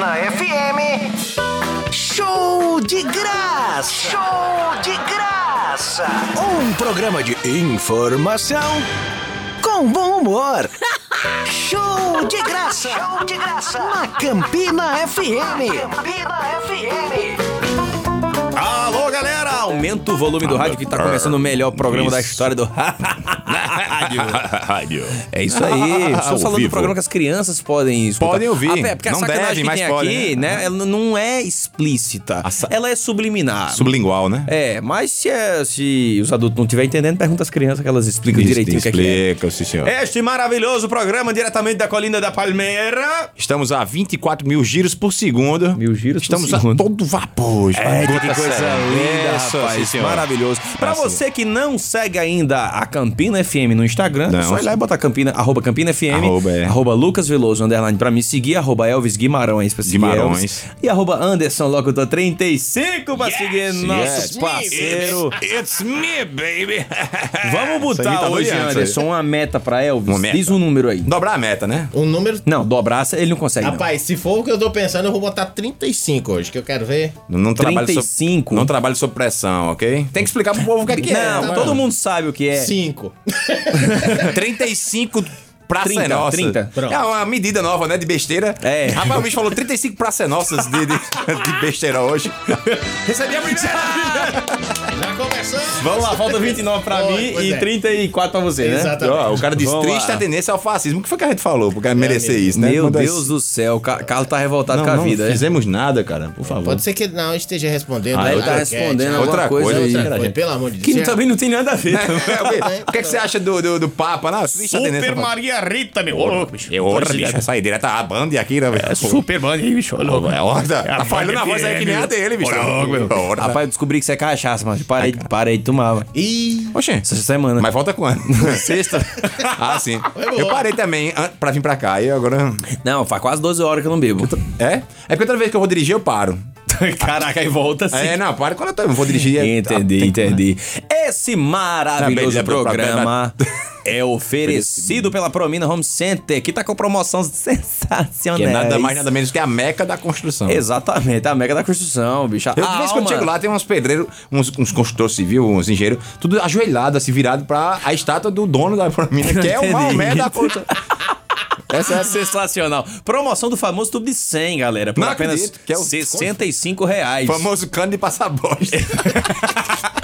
Campina FM. Show de graça! Show de graça! Um programa de informação com bom humor. Show de graça! Show de graça! Na Campina FM. Campina FM. Aumenta o volume do rádio que tá começando o melhor programa da história do rádio. Rádio. É isso aí. Estou Ao falando do programa que as crianças podem escutar. Podem ouvir. Porque a Não sacanagem devem, que tem podem, aqui, né? né? Ela não é explícita. A sa- Ela é subliminar. Sublingual, né? É, mas se, é- se os adultos não estiverem entendendo, pergunta às crianças que elas explicam Isso, direitinho o que é é. Explica, sim, senhor. Este maravilhoso programa diretamente da colina da Palmeira. Estamos a 24 mil giros por segundo. Mil giros por Estamos segundo. a todo vapor. É, que coisa linda, Isso, rapaz. sim, senhor. Maravilhoso. Pra Assim. você que não segue ainda a Campina FM no Instagram, é Não. só ir lá e botar Campina, arroba Campina FM, Arroba, é. arroba Lucas Veloso, underline pra me seguir, arroba Elvis Guimarães pra seguir Guimarães. Elvis, e arroba Anderson Locutor 35 pra seguir nosso yes. parceiro. It's me, baby. Vamos aí botar tá hoje, Anderson, uma meta pra Elvis. Uma meta. Diz um número aí. Dobrar a meta, né? O número. Não, dobrar, ele não consegue. não. Rapaz, se for o que eu tô pensando, eu vou botar 35 hoje, que eu quero ver. Não, não trabalho sob- 35. não trabalho sob pressão, ok? Tem que explicar pro povo o que é é. Não, mano. todo mundo sabe o que é. 5. 35 praça 30, é nossa. 30. Pronto. É uma medida nova, né? De besteira. É. Rapaz, o bicho falou 35 praça é nossas de, de, de besteira hoje. Recebi a primeira. Já começamos. Vamos lá, falta 29 pra Pois, mim e é. 34 pra você, né? Exatamente. Ó, o cara disse Vamos triste lá. a tendência ao fascismo. O que foi que a gente falou? Porque merecer isso, né? Meu Quando as- Deus do céu, o Ca- Carlos tá revoltado Não, com a não vida, né? fizemos nada, cara. Por favor. Pode ser que ele não esteja respondendo. Ah, ele tá respondendo Outra coisa, coisa, aí. coisa. pelo amor de Que Deus. também não tem nada a ver. o que, é que você acha do, do, do Papa? Não, triste a tendência. Maria Rita, meu. Ô, louco, bicho. Eu, porra, bicho, essa aí direto a Band aqui, né, velho? É Superman aí, bicho. Ô, louco. É, ó, tá, tá a falhando a Band voz aí que nem a dele, bicho. Ô, louco, meu. Rapaz, eu descobri que você é cachaça, mas parei, parei de tomar, mano. Ih, Oxê. Essa semana. Mas volta quando? Sexta. ah, sim. Eu parei também pra vir pra cá e agora... Não, faz quase 12 horas que eu não bebo. É? É porque toda vez que eu vou dirigir eu paro. Caraca, aí volta assim. É, não, paro quando eu, tô, eu vou dirigir. é- Entendi, tem- entendi. Esse maravilhoso Tá bem, programa é oferecido pela Promina Home Center, que tá com promoção sensacional. Que é nada mais, nada menos que a meca da construção. Exatamente, a mega da construção, bicho. Eu, de vez quando alma- chego lá, tem uns pedreiros, uns, uns construtores civil, uns engenheiros, tudo ajoelhado, assim, virado pra a estátua do dono da Promina, que é o. Maomé da construção. Essa é sensacional. Promoção do famoso tubo de 100, galera. Por Não apenas acredito, que é o- 65 reais. famoso cano de passar bosta.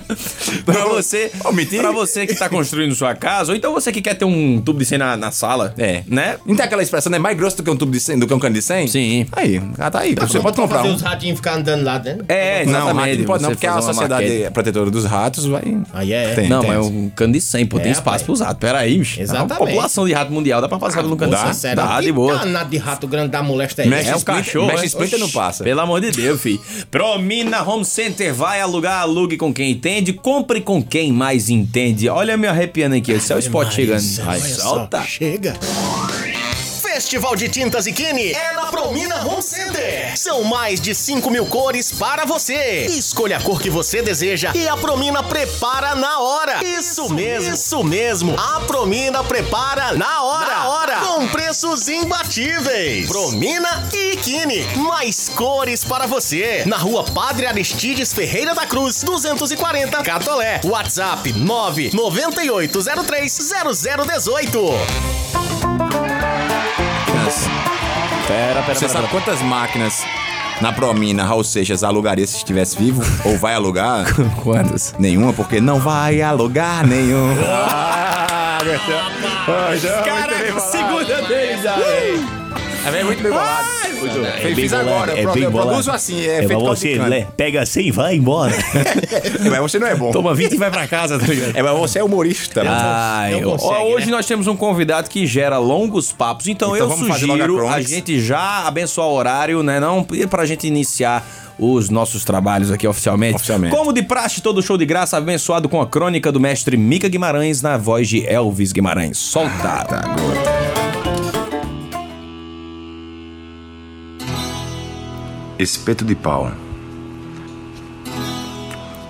Pra você, mentira. pra você que tá construindo sua casa, ou então você que quer ter um tubo de 100 na, na sala. É. Né? Não tem aquela expressão, né? Mais grosso do que um tubo de 100, do que um cano de 100? Sim. Aí, ah, tá aí. Você pode comprar fazer um. os ratinhos ficar andando lá dentro. É, Não, não pode não, porque a Sociedade maquete. Protetora dos Ratos vai... Aí é. Tem. Não, mas é um cano de 100, pô. Tem É, espaço rapaz. pros ratos. Pera aí, bicho. Exatamente. A população de rato mundial dá pra passar pelo cano de Nossa, 100. Sério. Dá, de boa. danado de rato grande da molesta é Mexe É? Splinter- cachorro, mexe? Splinter não passa. Pelo amor de Deus, fi. Promina Home Center vai alugar, alugue com quem entende, compre com quem mais entende. Olha me arrepiando aqui, esse é o spot chegando. Ai, Olha só, solta. Chega. Festival de Tintas e Kine é na Promina Home Center. São mais de 5 mil cores para você. Escolha a cor que você deseja e a Promina prepara na hora. Isso mesmo, isso mesmo. A Promina prepara na hora. Na hora. Com preços imbatíveis. Promina e Kine. Mais cores para você. Na rua Padre Aristides Ferreira da Cruz, 240 Catolé. WhatsApp 99803 0018. Pera, pera, Você pera. sabe quantas máquinas na Promina Raul Seixas alugaria se estivesse vivo? Ou vai alugar? pera. Quantas? Nenhuma, porque não vai alugar nenhum. Caraca, segunda vez, aí. É muito bem bolado. É Fiz agora, eu pro- eu produzo assim, é, feito você de né, pega 100 e vai embora. Mas você não é bom. Toma 20 e vai pra casa, tá ligado? É, mas você é humorista. né? Ai, Não ó, consegue, hoje né? nós temos um convidado que gera longos papos, então, Então eu a sugiro a Chronicles. gente já abençoar o horário, né? Não pra gente iniciar os nossos trabalhos aqui oficialmente. Oficialmente. Como de praxe, todo show de graça abençoado com a crônica do mestre Mica Guimarães na voz de Elvis Guimarães. Solta. Espeto de pau.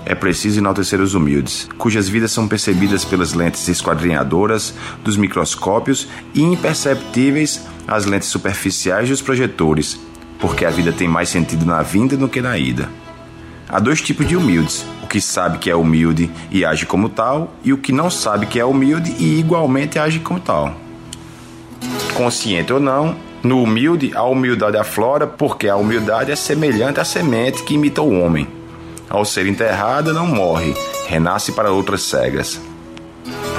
É preciso enaltecer os humildes, cujas vidas são percebidas pelas lentes esquadrinhadoras dos microscópios e imperceptíveis às lentes superficiais dos projetores. porque a vida tem mais sentido na vinda do que na ida. Há dois tipos de humildes: o que sabe que é humilde e age como tal, e o que não sabe que é humilde e igualmente age como tal. Consciente ou não, no humilde a humildade aflora, porque a humildade é semelhante à semente que imita o homem. Ao ser enterrada, não morre, renasce para outras cegas.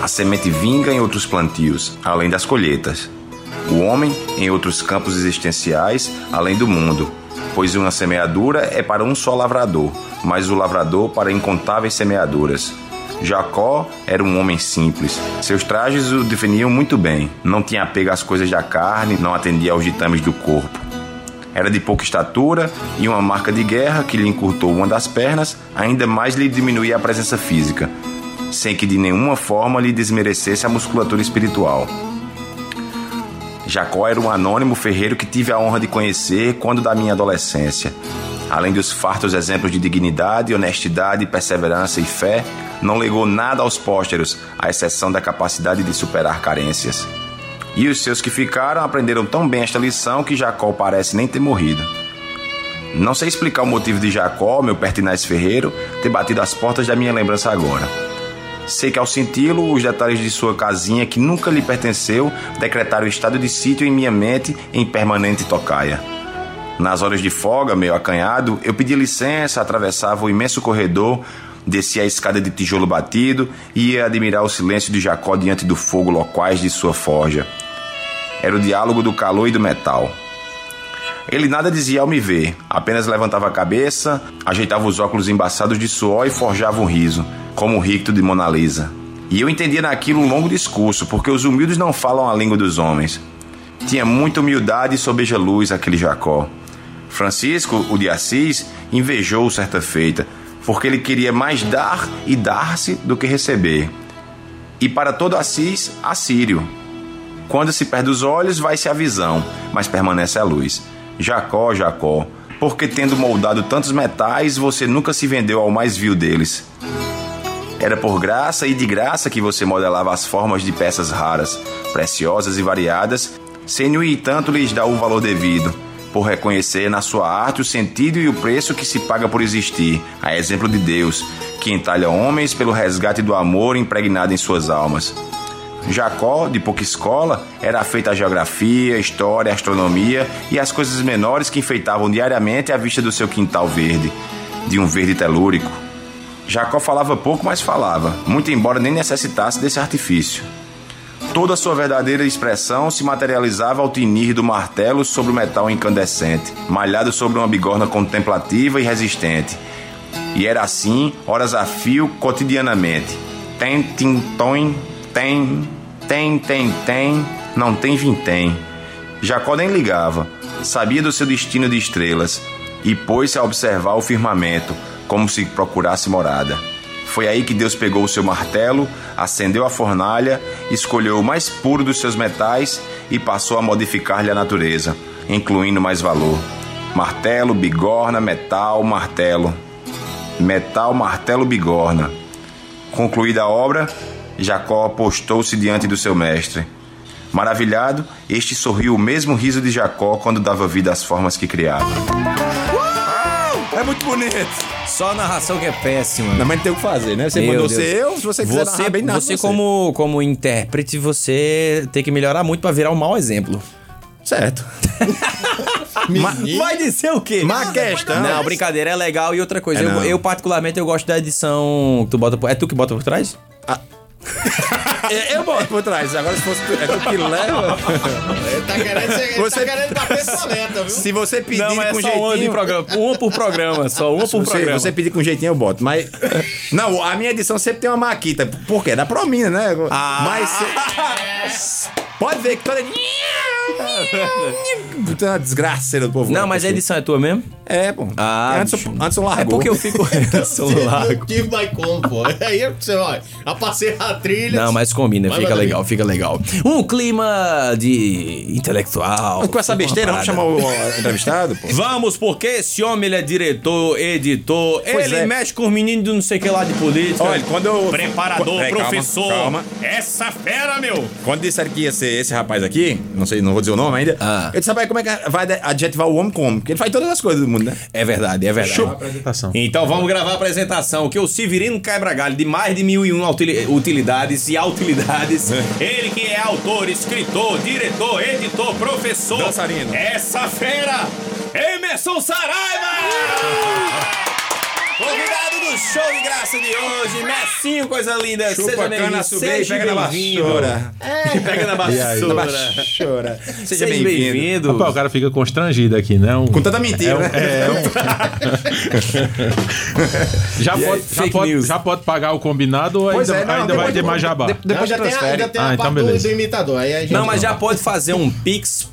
A semente vinga em outros plantios, além das colheitas. O homem em outros campos existenciais, além do mundo, pois uma semeadura é para um só lavrador, mas o lavrador para incontáveis semeaduras. Jacó era um homem simples. Seus trajes o definiam muito bem. Não tinha apego às coisas da carne, não atendia aos ditames do corpo. Era de pouca estatura e uma marca de guerra que lhe encurtou uma das pernas, ainda mais lhe diminuía a presença física, sem que de nenhuma forma lhe desmerecesse a musculatura espiritual. Jacó era um anônimo ferreiro que tive a honra de conhecer quando da minha adolescência. Além dos fartos exemplos de dignidade, honestidade, perseverança e fé, não legou nada aos pósteros, à exceção da capacidade de superar carências. E os seus que ficaram aprenderam tão bem esta lição que Jacó parece nem ter morrido. Não sei explicar o motivo de Jacó, meu pertinaz ferreiro, ter batido as portas da minha lembrança agora. Sei que ao senti-lo, os detalhes de sua casinha, que nunca lhe pertenceu, decretaram o estado de sítio em minha mente em permanente tocaia. Nas horas de folga, meio acanhado, eu pedi licença, atravessava o imenso corredor, descia a escada de tijolo batido e ia admirar o silêncio de Jacó diante do fogo loquaz de sua forja. Era o diálogo do calor e do metal. Ele nada dizia ao me ver, apenas levantava a cabeça, ajeitava os óculos embaçados de suor e forjava um riso, como o ricto de Mona Lisa. E eu entendia naquilo um longo discurso, porque os humildes não falam a língua dos homens. Tinha muita humildade e sobeja luz aquele Jacó. Francisco, o de Assis, invejou certa feita, porque ele queria mais dar e dar-se do que receber. E para todo Assis, Assírio. Quando se perde os olhos, vai-se a visão, mas permanece a luz. Jacó, Jacó, porque tendo moldado tantos metais, você nunca se vendeu ao mais vil deles. Era por graça e de graça que você modelava as formas de peças raras, preciosas e variadas, sem no entanto lhes dar o valor devido, por reconhecer na sua arte o sentido e o preço que se paga por existir, a exemplo de Deus, que entalha homens pelo resgate do amor impregnado em suas almas. Jacó, de pouca escola, era feita a geografia, história, astronomia e as coisas menores que enfeitavam diariamente a vista do seu quintal verde, de um verde telúrico. Jacó falava pouco, mas falava, muito embora nem necessitasse desse artifício. Toda a sua verdadeira expressão se materializava ao tinir do martelo sobre o metal incandescente, malhado sobre uma bigorna contemplativa e resistente. E era assim, horas a fio, cotidianamente. Tem, tim, toim, tem, tem, tem, tem, não tem vintém. Jacó nem ligava, sabia do seu destino de estrelas e pôs-se a observar o firmamento, como se procurasse morada. Foi aí que Deus pegou o seu martelo, acendeu a fornalha, escolheu o mais puro dos seus metais e passou a modificar-lhe a natureza, incluindo mais valor. Martelo, bigorna, metal, martelo. Metal, martelo, bigorna. Concluída a obra, Jacó postou-se diante do seu mestre. Maravilhado, este sorriu o mesmo riso de Jacó quando dava vida às formas que criava. É muito bonito. Só a narração que é péssima. Não, mas tem o que fazer, né? Você Meu mandou Deus. ser eu, se você quiser Você, narrar bem, narra você, como, como intérprete, você tem que melhorar muito pra virar um mau exemplo. Certo. Vai dizer o quê? A questão... Não, brincadeira, é legal. E outra coisa, É, eu, não. eu particularmente eu gosto da edição que tu bota por... É tu que bota por trás? É, Eu boto por trás. Agora se fosse tu, é tu que leva. Ele tá querendo, ser, ele Você- tá querendo bater soleta, viu? Se você pedir Não, mas com é só jeitinho... programa. Uma por programa, só uma por Você, programa. você pedir com jeitinho, eu boto. Mas. Não, a minha edição sempre tem uma maquita. Por quê? É Da Promina, né? Ah. Mas. cê- Pode ver que toda. Puta uma desgraceira do povo. Não, mas a edição é tua mesmo? É, pô. Ah, antes, antes eu largou. É porque eu fico... celular. Não tive mais como, pô. Aí você, olha, a passei a trilha. Não, mas combina, Vai, fica vai, legal, fica legal. Um clima de intelectual. Com essa besteira, vamos chamar o o entrevistado, pô. Vamos, porque esse homem ele é diretor, editor, Pois ele é. mexe com os meninos do não sei que lá de política. Olha, quando eu. Preparador, É, calma, professor. Calma. Essa fera, meu. Quando disseram que ia ser esse rapaz aqui, não sei, não vou dizer o nome ainda. Ah. Eu disse, rapaz, como é que vai adjetivar o homem como? Porque ele faz todas as coisas do mundo, né? É verdade, é verdade. apresentação. Então vamos gravar a apresentação. Que o Severino Quebra-Galho, de mais de mil e utili- utilidades e utilidades. ele que é autor, escritor, diretor, editor, professor. Dançarino. Essa fera, Emerson Saraiva! Convidado do show de graça de hoje, Messinho, coisa linda. Seja Chupa bem-vindo. subir e Seja pega na bem-vindo. Pega na E aí? Na vassoura. Seja Seja bem-vindo. bem-vindo. Rapaz, o cara fica constrangido aqui, né? Um- Com tanta mentira, É né? é um- já, aí, pode, já, pode, já pode pagar o combinado ou ainda, é, não, ainda vai ter mais jabá? Depois já tem, a, ainda tem Ah, a então parte do, beleza. do imitador. Aí a gente Não, mas já pode fazer um pix.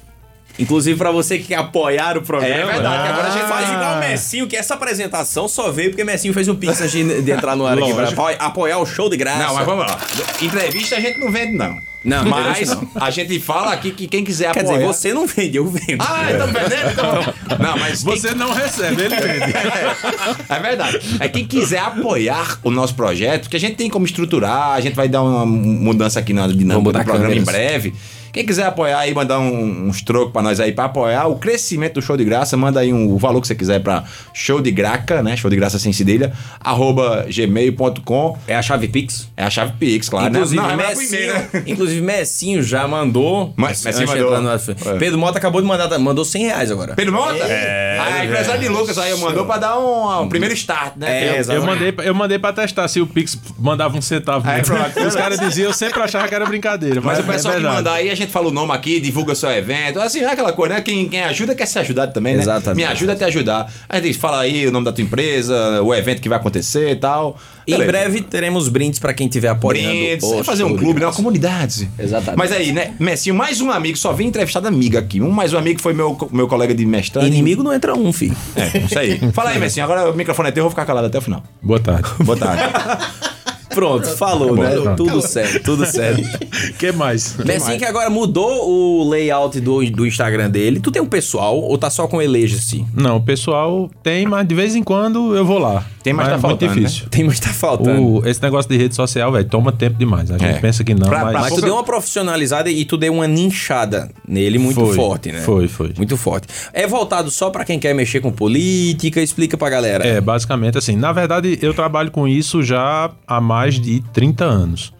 Inclusive pra você que quer apoiar o programa. É verdade, que agora a gente faz faz igual o Messinho, que essa apresentação só veio porque o Messinho fez um pix antes de de entrar no ar aqui pra apoiar- o show de graça. Não, mas vamos lá. Entrevista a gente não vende, não. Não, mas não. a gente fala aqui que quem quiser Quer apoiar... dizer, você não vende, eu vendo. Ah, então vendendo? Então... Não, mas quem Você não recebe, ele vende. É verdade. É quem quiser apoiar o nosso projeto, que a gente tem como estruturar, a gente vai dar uma mudança aqui na dinâmica do programa em câmeras. breve. Quem quiser apoiar aí, mandar um- uns trocos pra nós aí pra apoiar o crescimento do Show de Graça, manda aí um, o valor que você quiser pra show de graca, né? Show de graça sem cedilha, arroba gmail.com. É a chave pix. É a chave Pix, claro. né? Inclusive, Não, é Messinho, né? inclusive, Messinho já mandou. Mas- Messinho mandou. no- É. Pedro Mota acabou de mandar, mandou 100 reais agora. Pedro Mota? É. A empresária de Lucas aí mandou pra dar um, um primeiro start, né? É, Eu- mandei, eu mandei pra testar se o Pix mandava um centavo. Né? pronto. Os caras diziam, eu sempre achava que era brincadeira. Mas Mas, o pessoal é que mandar aí, a gente fala o nome aqui, divulga seu evento. Assim, é aquela coisa, né? Quem, quem ajuda quer ser ajudado também, né? Exatamente. Me ajuda a te ajudar. A gente fala aí o nome da tua empresa, o evento que vai acontecer e tal. E em Beleza. breve teremos brindes pra quem tiver apoiando. Brindes, o é fazer um clube, né? Uma comunidade. Exatamente. Mas aí, né, Messinho, mais um amigo, só vim entrevistado amiga aqui. Um mais um amigo que foi meu, meu colega de mestrado. Inimigo não entra um, filho. É, isso aí. Fala aí, Messinho, agora o microfone é teu, eu vou ficar calado até o final. Boa tarde. Boa tarde. Pronto, falou, né? Tudo certo, tudo certo. O que mais? Messinho que agora mudou o layout do, do Instagram dele. Tu tem um pessoal ou tá só com eleja assim? Não, o pessoal tem, mas de vez em quando eu vou lá. Tem, mas tá é muito faltando, né? difícil. Tem, mas tá faltando. O- esse negócio de rede social, velho, toma tempo demais. A gente É. pensa que não, Pra- mas... pra Mas tu deu uma profissionalizada e tu deu uma ninchada nele muito Foi, forte, né? foi, foi. Muito forte. É voltado só pra quem quer mexer com política? Explica pra galera. É, basicamente assim. Na verdade, eu trabalho com isso já há mais de 30 anos.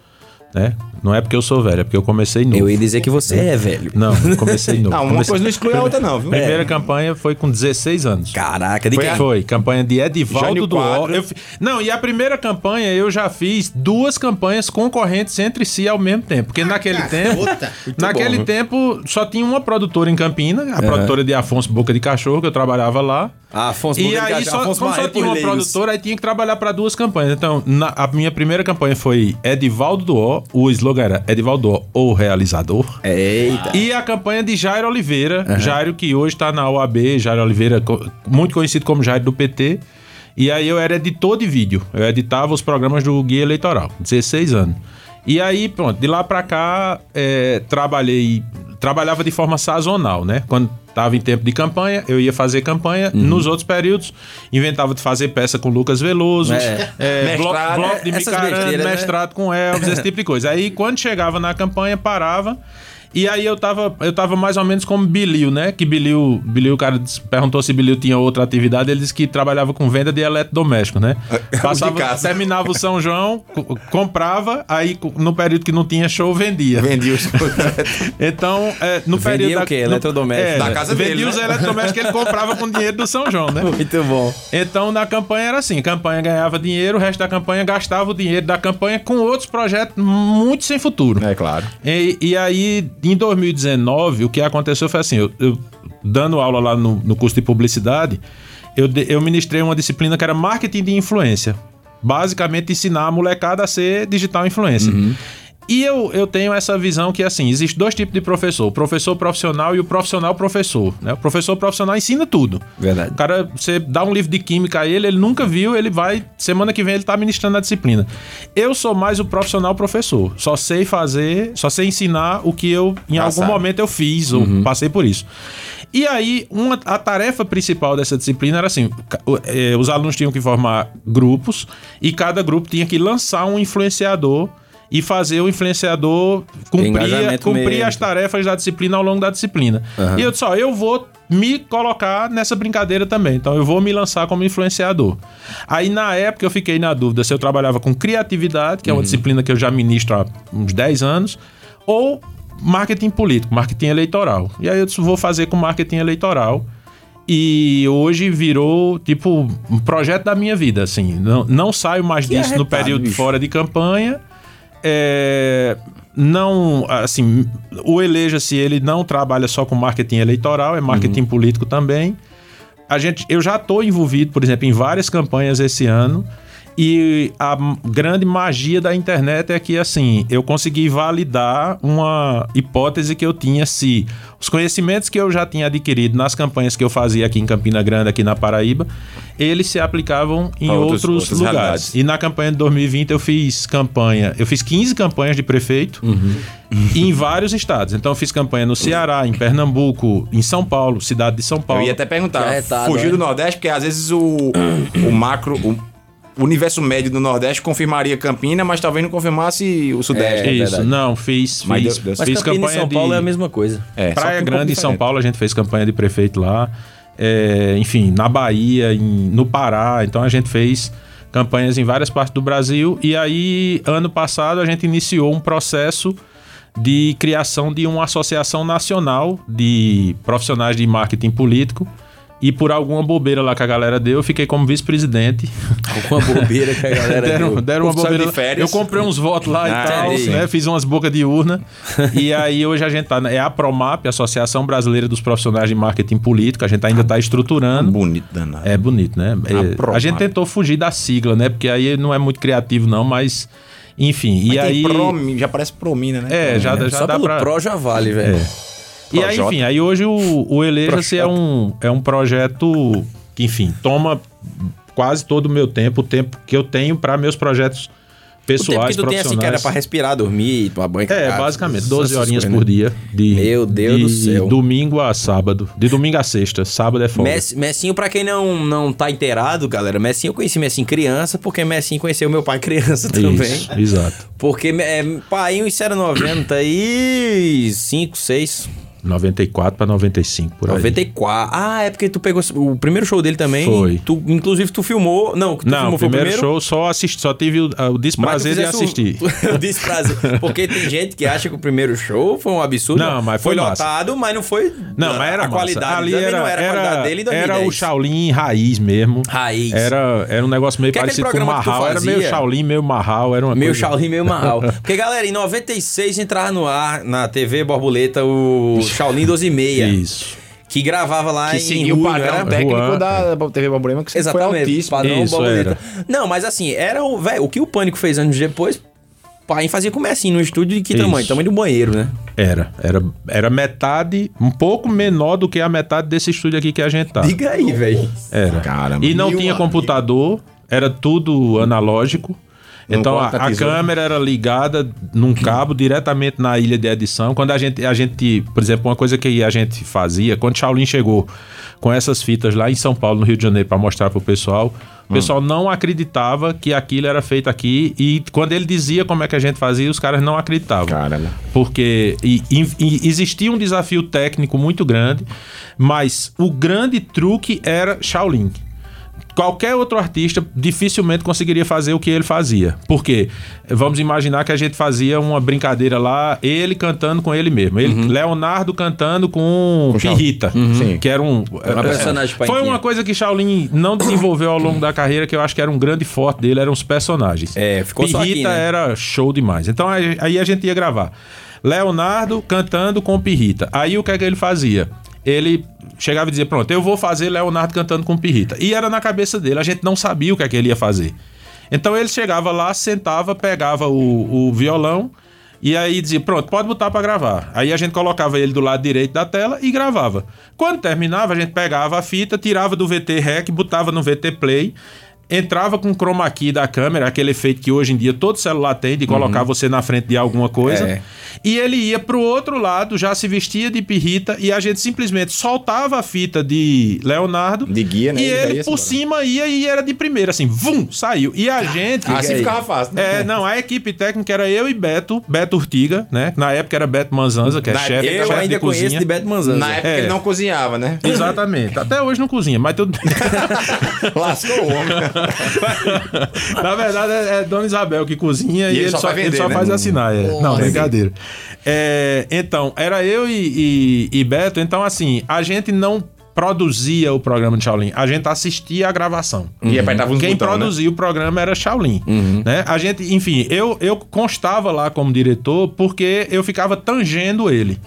Né? Não é porque eu sou velho, é porque eu comecei novo. Eu ia dizer que você é velho. Não, eu comecei novo. Não, uma Comecei- coisa não exclui a outra, não, viu? Primeira campanha foi com 16 anos. Caraca, de Foi quem? Foi, campanha de Edivaldo Jânio do O. Eu Não, e a primeira campanha eu já fiz duas campanhas concorrentes entre si ao mesmo tempo. Porque naquele tempo. puta. Naquele bom, tempo só tinha uma produtora em Campina, a produtora de Afonso Boca de Cachorro, que eu trabalhava lá. Ah, Afonso E Boca de aí, Cachorro, só, Afonso como só tinha uma produtora, aí tinha que trabalhar para duas campanhas. Então, na- a minha primeira campanha foi Edivaldo do O, o slogan era Edivaldo do O, realizador. Eita. E a campanha de Jairo Oliveira, Jairo que hoje está na OAB, Jairo Oliveira, muito conhecido como Jairo do PT. E aí eu era editor de vídeo, eu editava os programas do Guia Eleitoral, 16 anos. E aí, pronto, de lá pra cá, é, trabalhei, trabalhava de forma sazonal, né? Quando tava em tempo de campanha, eu ia fazer campanha. Uhum. Nos outros períodos, inventava de fazer peça com Lucas Veloso, É. é, blo- Mestrado, bloco de essas Micarano, besteiras, né? mestrado com Elvis, esse tipo de coisa. Aí, quando chegava na campanha, parava. E aí eu tava, eu tava mais ou menos como Bilil, né? Que Bilil, Bilil, o cara perguntou se Bilil tinha outra atividade, ele disse que trabalhava com venda de eletrodoméstico, né? Passava, casa. terminava o São João, co- comprava, aí no período que não tinha show, vendia. Vendi os. Então, é, no Vendia período o quê? no- Eletrodoméstico? É, Da casa vendia dele, os né? eletrodomésticos que ele comprava com dinheiro do São João, né? Muito bom. Então, na campanha era assim: a campanha ganhava dinheiro, o resto da campanha gastava o dinheiro da campanha com outros projetos muito sem futuro. É claro. E, e aí, em 2019, o que aconteceu foi assim: eu, eu dando aula lá no, no curso de publicidade, eu, eu ministrei uma disciplina que era marketing de influência. Basicamente, ensinar a molecada a ser digital influencer. E eu, eu tenho essa visão que, assim, existe dois tipos de professor: o professor profissional e o profissional professor. Né? O professor profissional ensina tudo. Verdade. O cara, você dá um livro de química a ele, ele nunca viu, ele vai. Semana que vem ele tá ministrando a disciplina. Eu sou mais o profissional professor. Só sei fazer, só sei ensinar o que eu, em algum momento, eu fiz, ou passei por isso. E aí, uma, a tarefa principal dessa disciplina era assim: eh, os alunos tinham que formar grupos e cada grupo tinha que lançar um influenciador e fazer o influenciador cumprir, cumprir mesmo. as tarefas da disciplina ao longo da disciplina. E eu disse, ó, eu vou me colocar nessa brincadeira também. Então eu vou me lançar como influenciador. Aí na época eu fiquei na dúvida se eu trabalhava com criatividade, que é uma disciplina que eu já ministro há uns 10 anos, ou marketing político, marketing eleitoral. E aí eu disse, vou fazer com marketing eleitoral. E hoje virou, tipo, um projeto da minha vida, assim. Não, não saio mais disso no período bicho. fora de campanha. É, não, assim, o Eleja-se, ele não trabalha só com marketing eleitoral, é marketing Uhum. político também. A gente, eu já estou envolvido, por exemplo, em várias campanhas esse ano. E a grande magia da internet é que, assim, eu consegui validar uma hipótese que eu tinha se os conhecimentos que eu já tinha adquirido nas campanhas que eu fazia aqui em Campina Grande, aqui na Paraíba, eles se aplicavam em outros- outros, lugares. realidades. E na campanha de 2020 eu fiz campanha, eu fiz 15 campanhas de prefeito em vários estados. Então eu fiz campanha no Ceará, em Pernambuco, em São Paulo, cidade de São Paulo. Eu ia até perguntar, Que arretado, fugir é. do Nordeste, porque às vezes o, o macro, o, o universo médio do Nordeste confirmaria Campina, mas talvez não confirmasse o Sudeste. É Isso, verdade. não, fiz, Mas fiz, deu- deu- Mas fiz Campina campanha São de Paulo é a mesma coisa. É, Praia um Grande pouco em São. Paulo a gente fez campanha de prefeito lá. É, enfim, na Bahia, em- no Pará. Então a gente fez campanhas em várias partes do Brasil. E aí, ano passado, a gente iniciou um processo de criação de uma associação nacional de profissionais de marketing político. E por alguma bobeira lá que a galera deu, eu fiquei como vice-presidente. Alguma bobeira que a galera deram, deu. deram uma bobeira. Eu comprei uns votos lá Ah, e tal, né? Fiz umas bocas de urna. e aí hoje a gente tá. É a Promap, Associação Brasileira dos Profissionais de Marketing Político. A gente ainda tá estruturando. Bonito danado. É bonito, né? É, Promap. a gente tentou fugir da sigla, né? Porque aí não é muito criativo, não, mas. Enfim. Mas e aí. Promi- já parece Promina, né? É, já, Promina. já Só dá pelo pra. Pro já vale, velho. E aí, enfim, aí hoje o, o Eleja-se é um, é um projeto que, enfim, toma quase todo o meu tempo, o tempo que eu tenho para meus projetos O tempo pessoais, que tu tem assim, que era pra respirar, dormir, tomar banho. É, cagado, basicamente, essas 12 horinhas por né? dia. De, Meu Deus de do céu. domingo a sábado. De domingo a sexta. Sábado é folga. Messi- Messinho, pra quem não, não tá inteirado, galera, Messinho eu conheci Messinho criança, porque Messinho conheceu meu pai criança também. Isso, exato. Porque é, pai, isso era 90 e 5, 6, 94 para 95, por aí. 94. Ah, é porque tu pegou o primeiro show dele também. Foi. Tu, inclusive, tu filmou. Não, tu Não, filmou o foi o primeiro, primeiro show só assisti, só tive o, o desprazer de fizesse o- assistir. O desprazer. Porque tem gente que acha que o primeiro show foi um absurdo. Não, mas foi massa. lotado, mas não foi. Não, mas era a massa. qualidade Ali também era, não era, a era, qualidade dele era 2010. o Shaolin raiz mesmo. Raiz. Era, era um negócio meio Que parecido com tu Marral. Era meio? Shaolin, meio Marral. Era uma Meio coisa... Shaolin, meio Marral. Porque, galera, em 96 entrava no ar, na TV Borboleta, o Shaolin 12 e meia. Isso. Que gravava lá Que em seguiu o padrão não era? técnico Juan. da TV Problema, que sempre foi Exatamente, altíssimo. padrão Isso, Borboleta. Não, mas assim, era o, velho, o que o Pânico fez anos depois, pai fazia como é assim, no estúdio de que Isso. tamanho? Tamanho do banheiro, né? Era, era. Era metade, um pouco menor do que a metade desse estúdio aqui que a gente tá. Diga aí, velho. Era. Caramba. E não tinha amigo. computador, era tudo analógico. Não Então a, a câmera era ligada num cabo diretamente na ilha de edição. Quando a gente, a gente, por exemplo, uma coisa que a gente fazia, quando Shaolin chegou com essas fitas lá em São Paulo, no Rio de Janeiro, para mostrar pro pessoal, o Hum. pessoal não acreditava que aquilo era feito aqui. E quando ele dizia como é que a gente fazia, os caras não acreditavam. Caramba. Porque e- e- e existia um desafio técnico muito grande, mas o grande truque era Shaolin. Qualquer outro artista dificilmente conseguiria fazer o que ele fazia. Por quê? Vamos imaginar que a gente fazia uma brincadeira lá, ele cantando com ele mesmo. Ele, Leonardo cantando com, Pirrita, Sim. que era um... Uma personagem Foi uma coisa que Shaolin não desenvolveu ao longo da carreira, que eu acho que era um grande forte dele, eram os personagens. É, ficou só Pirrita aqui, né? era show demais. Então aí aí a gente ia gravar. Leonardo cantando com Pirrita. Aí o que é que ele fazia? Ele chegava e dizia: Pronto, eu vou fazer Leonardo cantando com Pirrita. E era na cabeça dele, a gente não sabia o que é que ele ia fazer. Então ele chegava lá, sentava, pegava o, o violão e aí dizia: Pronto, pode botar pra gravar. Aí a gente colocava ele do lado direito da tela e gravava. Quando terminava, a gente pegava a fita, tirava do VT Rec, botava no VT Play entrava com o chroma key da câmera, aquele efeito que hoje em dia todo celular tem, de colocar você na frente de alguma coisa. É. E ele ia pro outro lado, já se vestia de pirrita, e a gente simplesmente soltava a fita de Leonardo. De guia, né? E E ele ia por cima ia e era de primeira, assim, vum, saiu. E a gente. Assim ficava fácil, né? É, não, a equipe técnica era eu e Beto, Beto Urtiga, né? Na época era Beto Manzanza, que é Na chefe, Eu chefe ainda de cozinha. conheço de Beto Manzanza. Na época É. ele não cozinhava, né? Exatamente. Até hoje não cozinha, mas tudo bem. Lascou o homem. Na verdade, é, é Dona Isabel que cozinha e, ele ele, só só, vai ele vender, só né? faz assinar. É. Não, brincadeira. É, então, era eu e, e- e Beto. Então, assim, a gente não produzia o programa de Shaolin. A gente assistia a gravação. E apertava uns Quem botão, né? produzia o programa era Shaolin. Né? A gente, enfim, eu, eu constava lá como diretor porque eu ficava tangendo ele.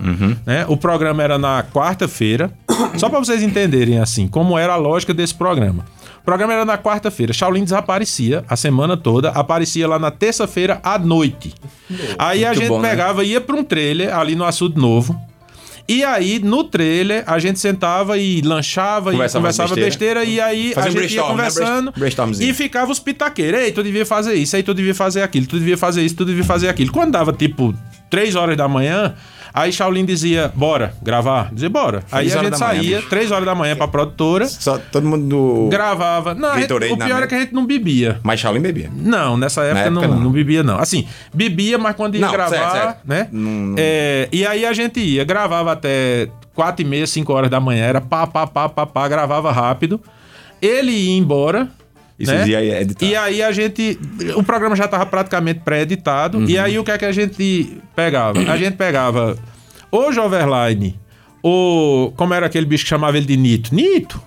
Né? O programa era na quarta-feira. Só para vocês entenderem assim, como era a lógica desse programa. O programa era na quarta-feira. Shaolin desaparecia a semana toda, aparecia lá na terça-feira à noite. Aí a gente bom, né? pegava, ia para um trailer ali no Açude Novo. E aí, no trailer, a gente sentava e lanchava Conversava e conversava besteira. besteira. E aí Fazia a um gente ia né? conversando Brainstormzinho. e ficava os pitaqueiros. Ei, tu devia fazer isso, aí tu devia fazer aquilo, tu devia fazer isso, tu devia fazer aquilo. Quando dava tipo 3 horas da manhã, aí Shaolin dizia, bora gravar. Dizia, bora. Aí Três a gente saía. 3 horas da manhã pra produtora, Só todo mundo do. gravava. Não, gente- o pior é que a gente não bebia. Mas Shaolin bebia. Não, nessa época, época, não, não. não bebia, não. Assim, bebia, mas quando ia Não, gravar, certo, certo. né? É, e aí a gente ia, gravava até 4 e meia, 5 horas da manhã, era pá, pá, pá, pá, pá, gravava rápido. Ele ia embora. Isso né? ia editar. E aí a gente. O programa já estava praticamente pré-editado. E aí o que é que a gente pegava? A gente pegava ou Joverline, ou. Como era aquele bicho que chamava ele de Nito? Nito?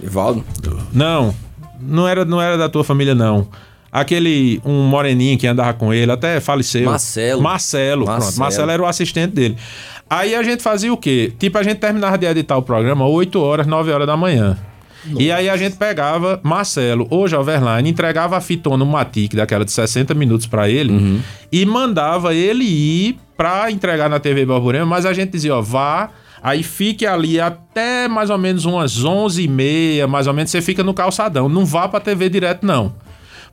Ivaldo. Não, não era, não era da tua família, não. Aquele, um moreninho que andava com ele, até faleceu. Marcelo. Marcelo, pronto. Marcelo. Marcelo era o assistente dele. Aí a gente fazia o quê? Tipo, a gente terminava de editar o programa 8 horas, 9 horas da manhã. E aí a gente pegava Marcelo ou Joverline, entregava a fitona, um matic daquela de 60 minutos pra ele e mandava ele ir pra entregar na TV Borborema, mas a gente dizia, ó, vá, aí fique ali até mais ou menos umas 11 e meia, mais ou menos, você fica no calçadão, não vá pra TV direto não.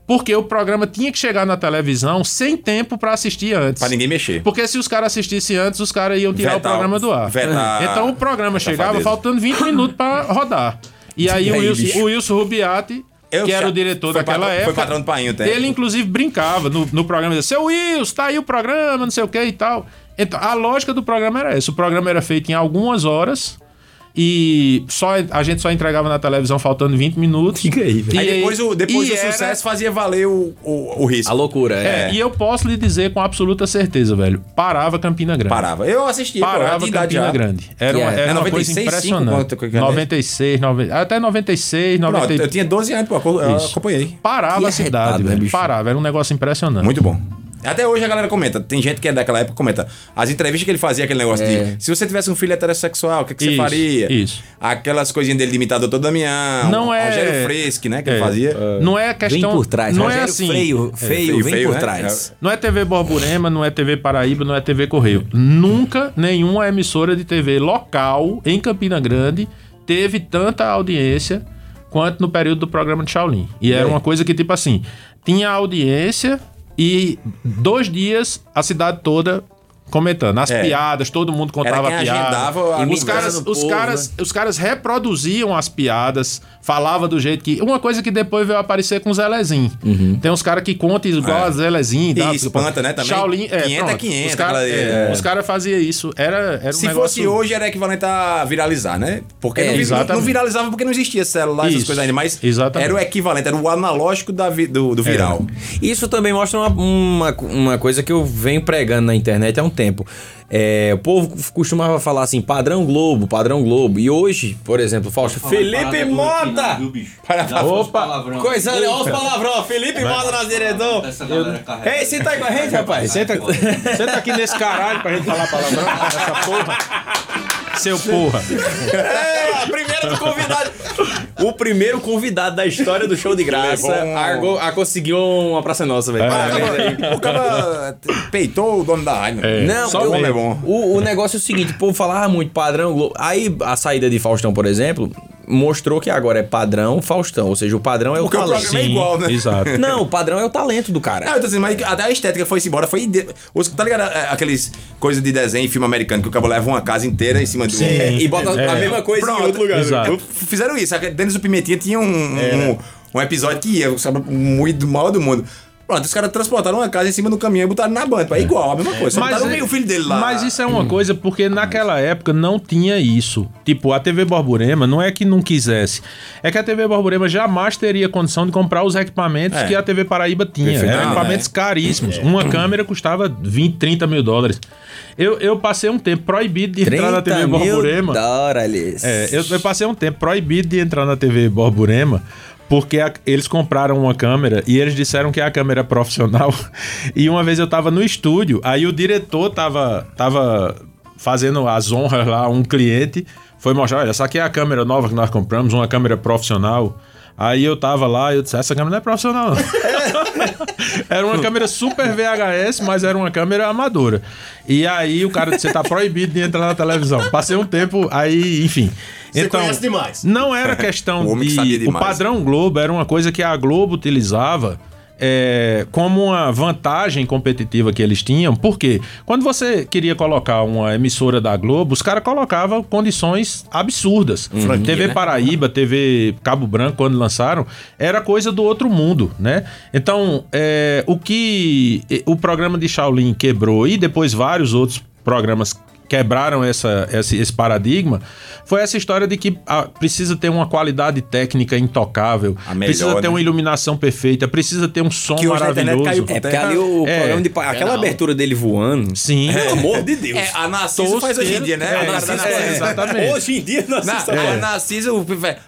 Porque o programa tinha que chegar na televisão sem tempo pra assistir antes. Pra ninguém mexer. Porque se os caras assistissem antes, os caras iam tirar Vetar o programa do ar. vetar Então o programa chegava safadeza. faltando 20 minutos pra rodar. E aí, E o, aí, Wilson, bicho? o Wilson Rubiati, Eu que era o diretor foi daquela patrão- foi época. patrão do Painho, tem. Ele, inclusive, brincava no, no programa. Dizia, Seu Wilson, tá aí o programa, não sei o que e tal. Então, a lógica do programa era essa. O programa era feito em algumas horas. E só, a gente só entregava na televisão faltando 20 minutos. Fica aí, velho. E Aí depois, o, depois e do era- sucesso fazia valer o, o, o risco. A loucura, É, é. e eu posso lhe dizer com absoluta certeza, velho. Parava Campina Grande. Parava. Eu assisti, pô, eu Parava Campina já. Grande. Era uma, é? era É uma 96, coisa 5, impressionante. quanto que é? 96, 90, até 96, Pronto, 90. eu tinha 12 anos, pô, eu acompanhei. Parava Que a cidade, né, velho. bicho? Parava, era um negócio impressionante. Muito bom. Até hoje a galera comenta. Tem gente que é daquela época que comenta. As entrevistas que ele fazia, aquele negócio É. de se você tivesse um filho heterossexual, o que, que você Isso, faria? isso. Aquelas coisinhas dele de imitador todo Damião. Não é- Rogério Fresque, né? Que É, ele fazia. Não é questão. Vem por trás. Não é Rogério assim. Freio, feio, feio, vem feio, por né? trás. Não é TV Borborema, não é TV Paraíba, não é TV Correio. Nunca nenhuma emissora de TV local em Campina Grande teve tanta audiência quanto no período do programa de Shaolin. E era uma coisa que, tipo assim, tinha audiência e dois dias a cidade toda comentando. As É. piadas, todo mundo contava quem piada. os caras, os, povo, caras, os caras reproduziam as piadas, falava do jeito que. Uma coisa que depois veio aparecer com o Zelezinho. Tem uns caras que contam igual É. a Zelezinho. E dá- espanta, né, também? Shaolin, é, 500 é pronto. 500, Os caras é. os caras faziam isso. Era, era um Se negócio... fosse hoje, era equivalente a viralizar, né? Porque É, não, não viralizava porque não existia celular, essas Isso, coisas ainda, mas exatamente. era o equivalente, era o analógico da vi- do, do viral. Isso também mostra uma, uma, uma coisa que eu venho pregando na internet há um tempo. É, o povo costumava falar assim, padrão Globo, padrão Globo. E hoje, por exemplo, Fausto, Felipe Mota! Opa! Coisa, olha os palavrão, Felipe Mota nas diretor. Ei, senta aí com a gente, rapaz. Senta. Senta aqui nesse caralho pra gente falar palavrão, essa porra. Seu porra. É, primeiro convidado. O primeiro convidado da história do show de graça Levou um- a conseguiu uma Praça Nossa, velho. Parabéns aí. O cara peitou o dono da rádio. É. Não, só eu- o é bom. O, o negócio é o seguinte, o povo falava muito padrão Globo. Aí a saída de Faustão, por exemplo, mostrou que agora é padrão Faustão. Ou seja, o padrão é o Porque o talento. programa é igual, né? Exato. Não, o padrão é o talento do Não, cara. eu tô dizendo, mas até a estética foi-se embora. Foi. De... Os, tá ligado? É, Aqueles coisas de desenho, filme americano, que o cabo leva uma casa inteira em cima do. É, e bota a mesma coisa Pronto. em outro lugar. Exato. Fizeram isso. Denis do Pimentinha tinha um, um, um episódio que ia, sabe, muito mal do mundo. Pronto, os caras transportaram uma casa em cima do caminhão e botaram na banda. É igual, a mesma coisa. Só botaram é- o filho dele lá. mas isso é uma coisa porque naquela época não tinha isso. Tipo, a TV Borborema não é que não quisesse. É que a TV Borborema jamais teria condição de comprar os equipamentos É. que a TV Paraíba tinha. Perfeito. Eram equipamentos é. caríssimos. Uma câmera custava 20, 30 mil dólares. Eu, eu passei um tempo proibido de entrar na TV 30 mil Borborema. dólares. É, eu, eu passei um tempo proibido de entrar na TV Borborema porque a- eles compraram uma câmera e eles disseram que é a câmera profissional. E uma vez eu tava no estúdio, aí o diretor tava, tava fazendo as honras lá a um cliente, foi mostrar, olha, essa aqui é a câmera nova que nós compramos, uma câmera profissional. Aí eu tava lá e eu disse, essa câmera não é profissional não. era uma câmera super VHS, mas era uma câmera amadora. E aí o cara disse, você tá proibido de entrar na televisão. Passei um tempo, aí, enfim. Você então, conhece demais. Não era questão O de... O padrão Globo era uma coisa que a Globo utilizava é, como uma vantagem competitiva que eles tinham. Por quê? Quando você queria colocar uma emissora da Globo, os caras colocavam condições absurdas. TV Paraíba, TV Cabo Branco, quando lançaram, era coisa do outro mundo, né? Então, é, o que o programa de Shaolin quebrou e depois vários outros programas quebraram essa, esse, esse paradigma foi essa história de que ah, precisa ter uma qualidade técnica intocável, A melhor, precisa ter né? uma iluminação perfeita, precisa ter um som Que hoje a internet maravilhoso. caiu É porque ali o É. programa de. pa- Aquela abertura dele voando. Sim. Pelo amor de Deus. É, a Narciso faz hoje em dia, né? É, a Narciso exatamente. faz- exatamente. Hoje em dia, nós Na, estamos- A Narciso,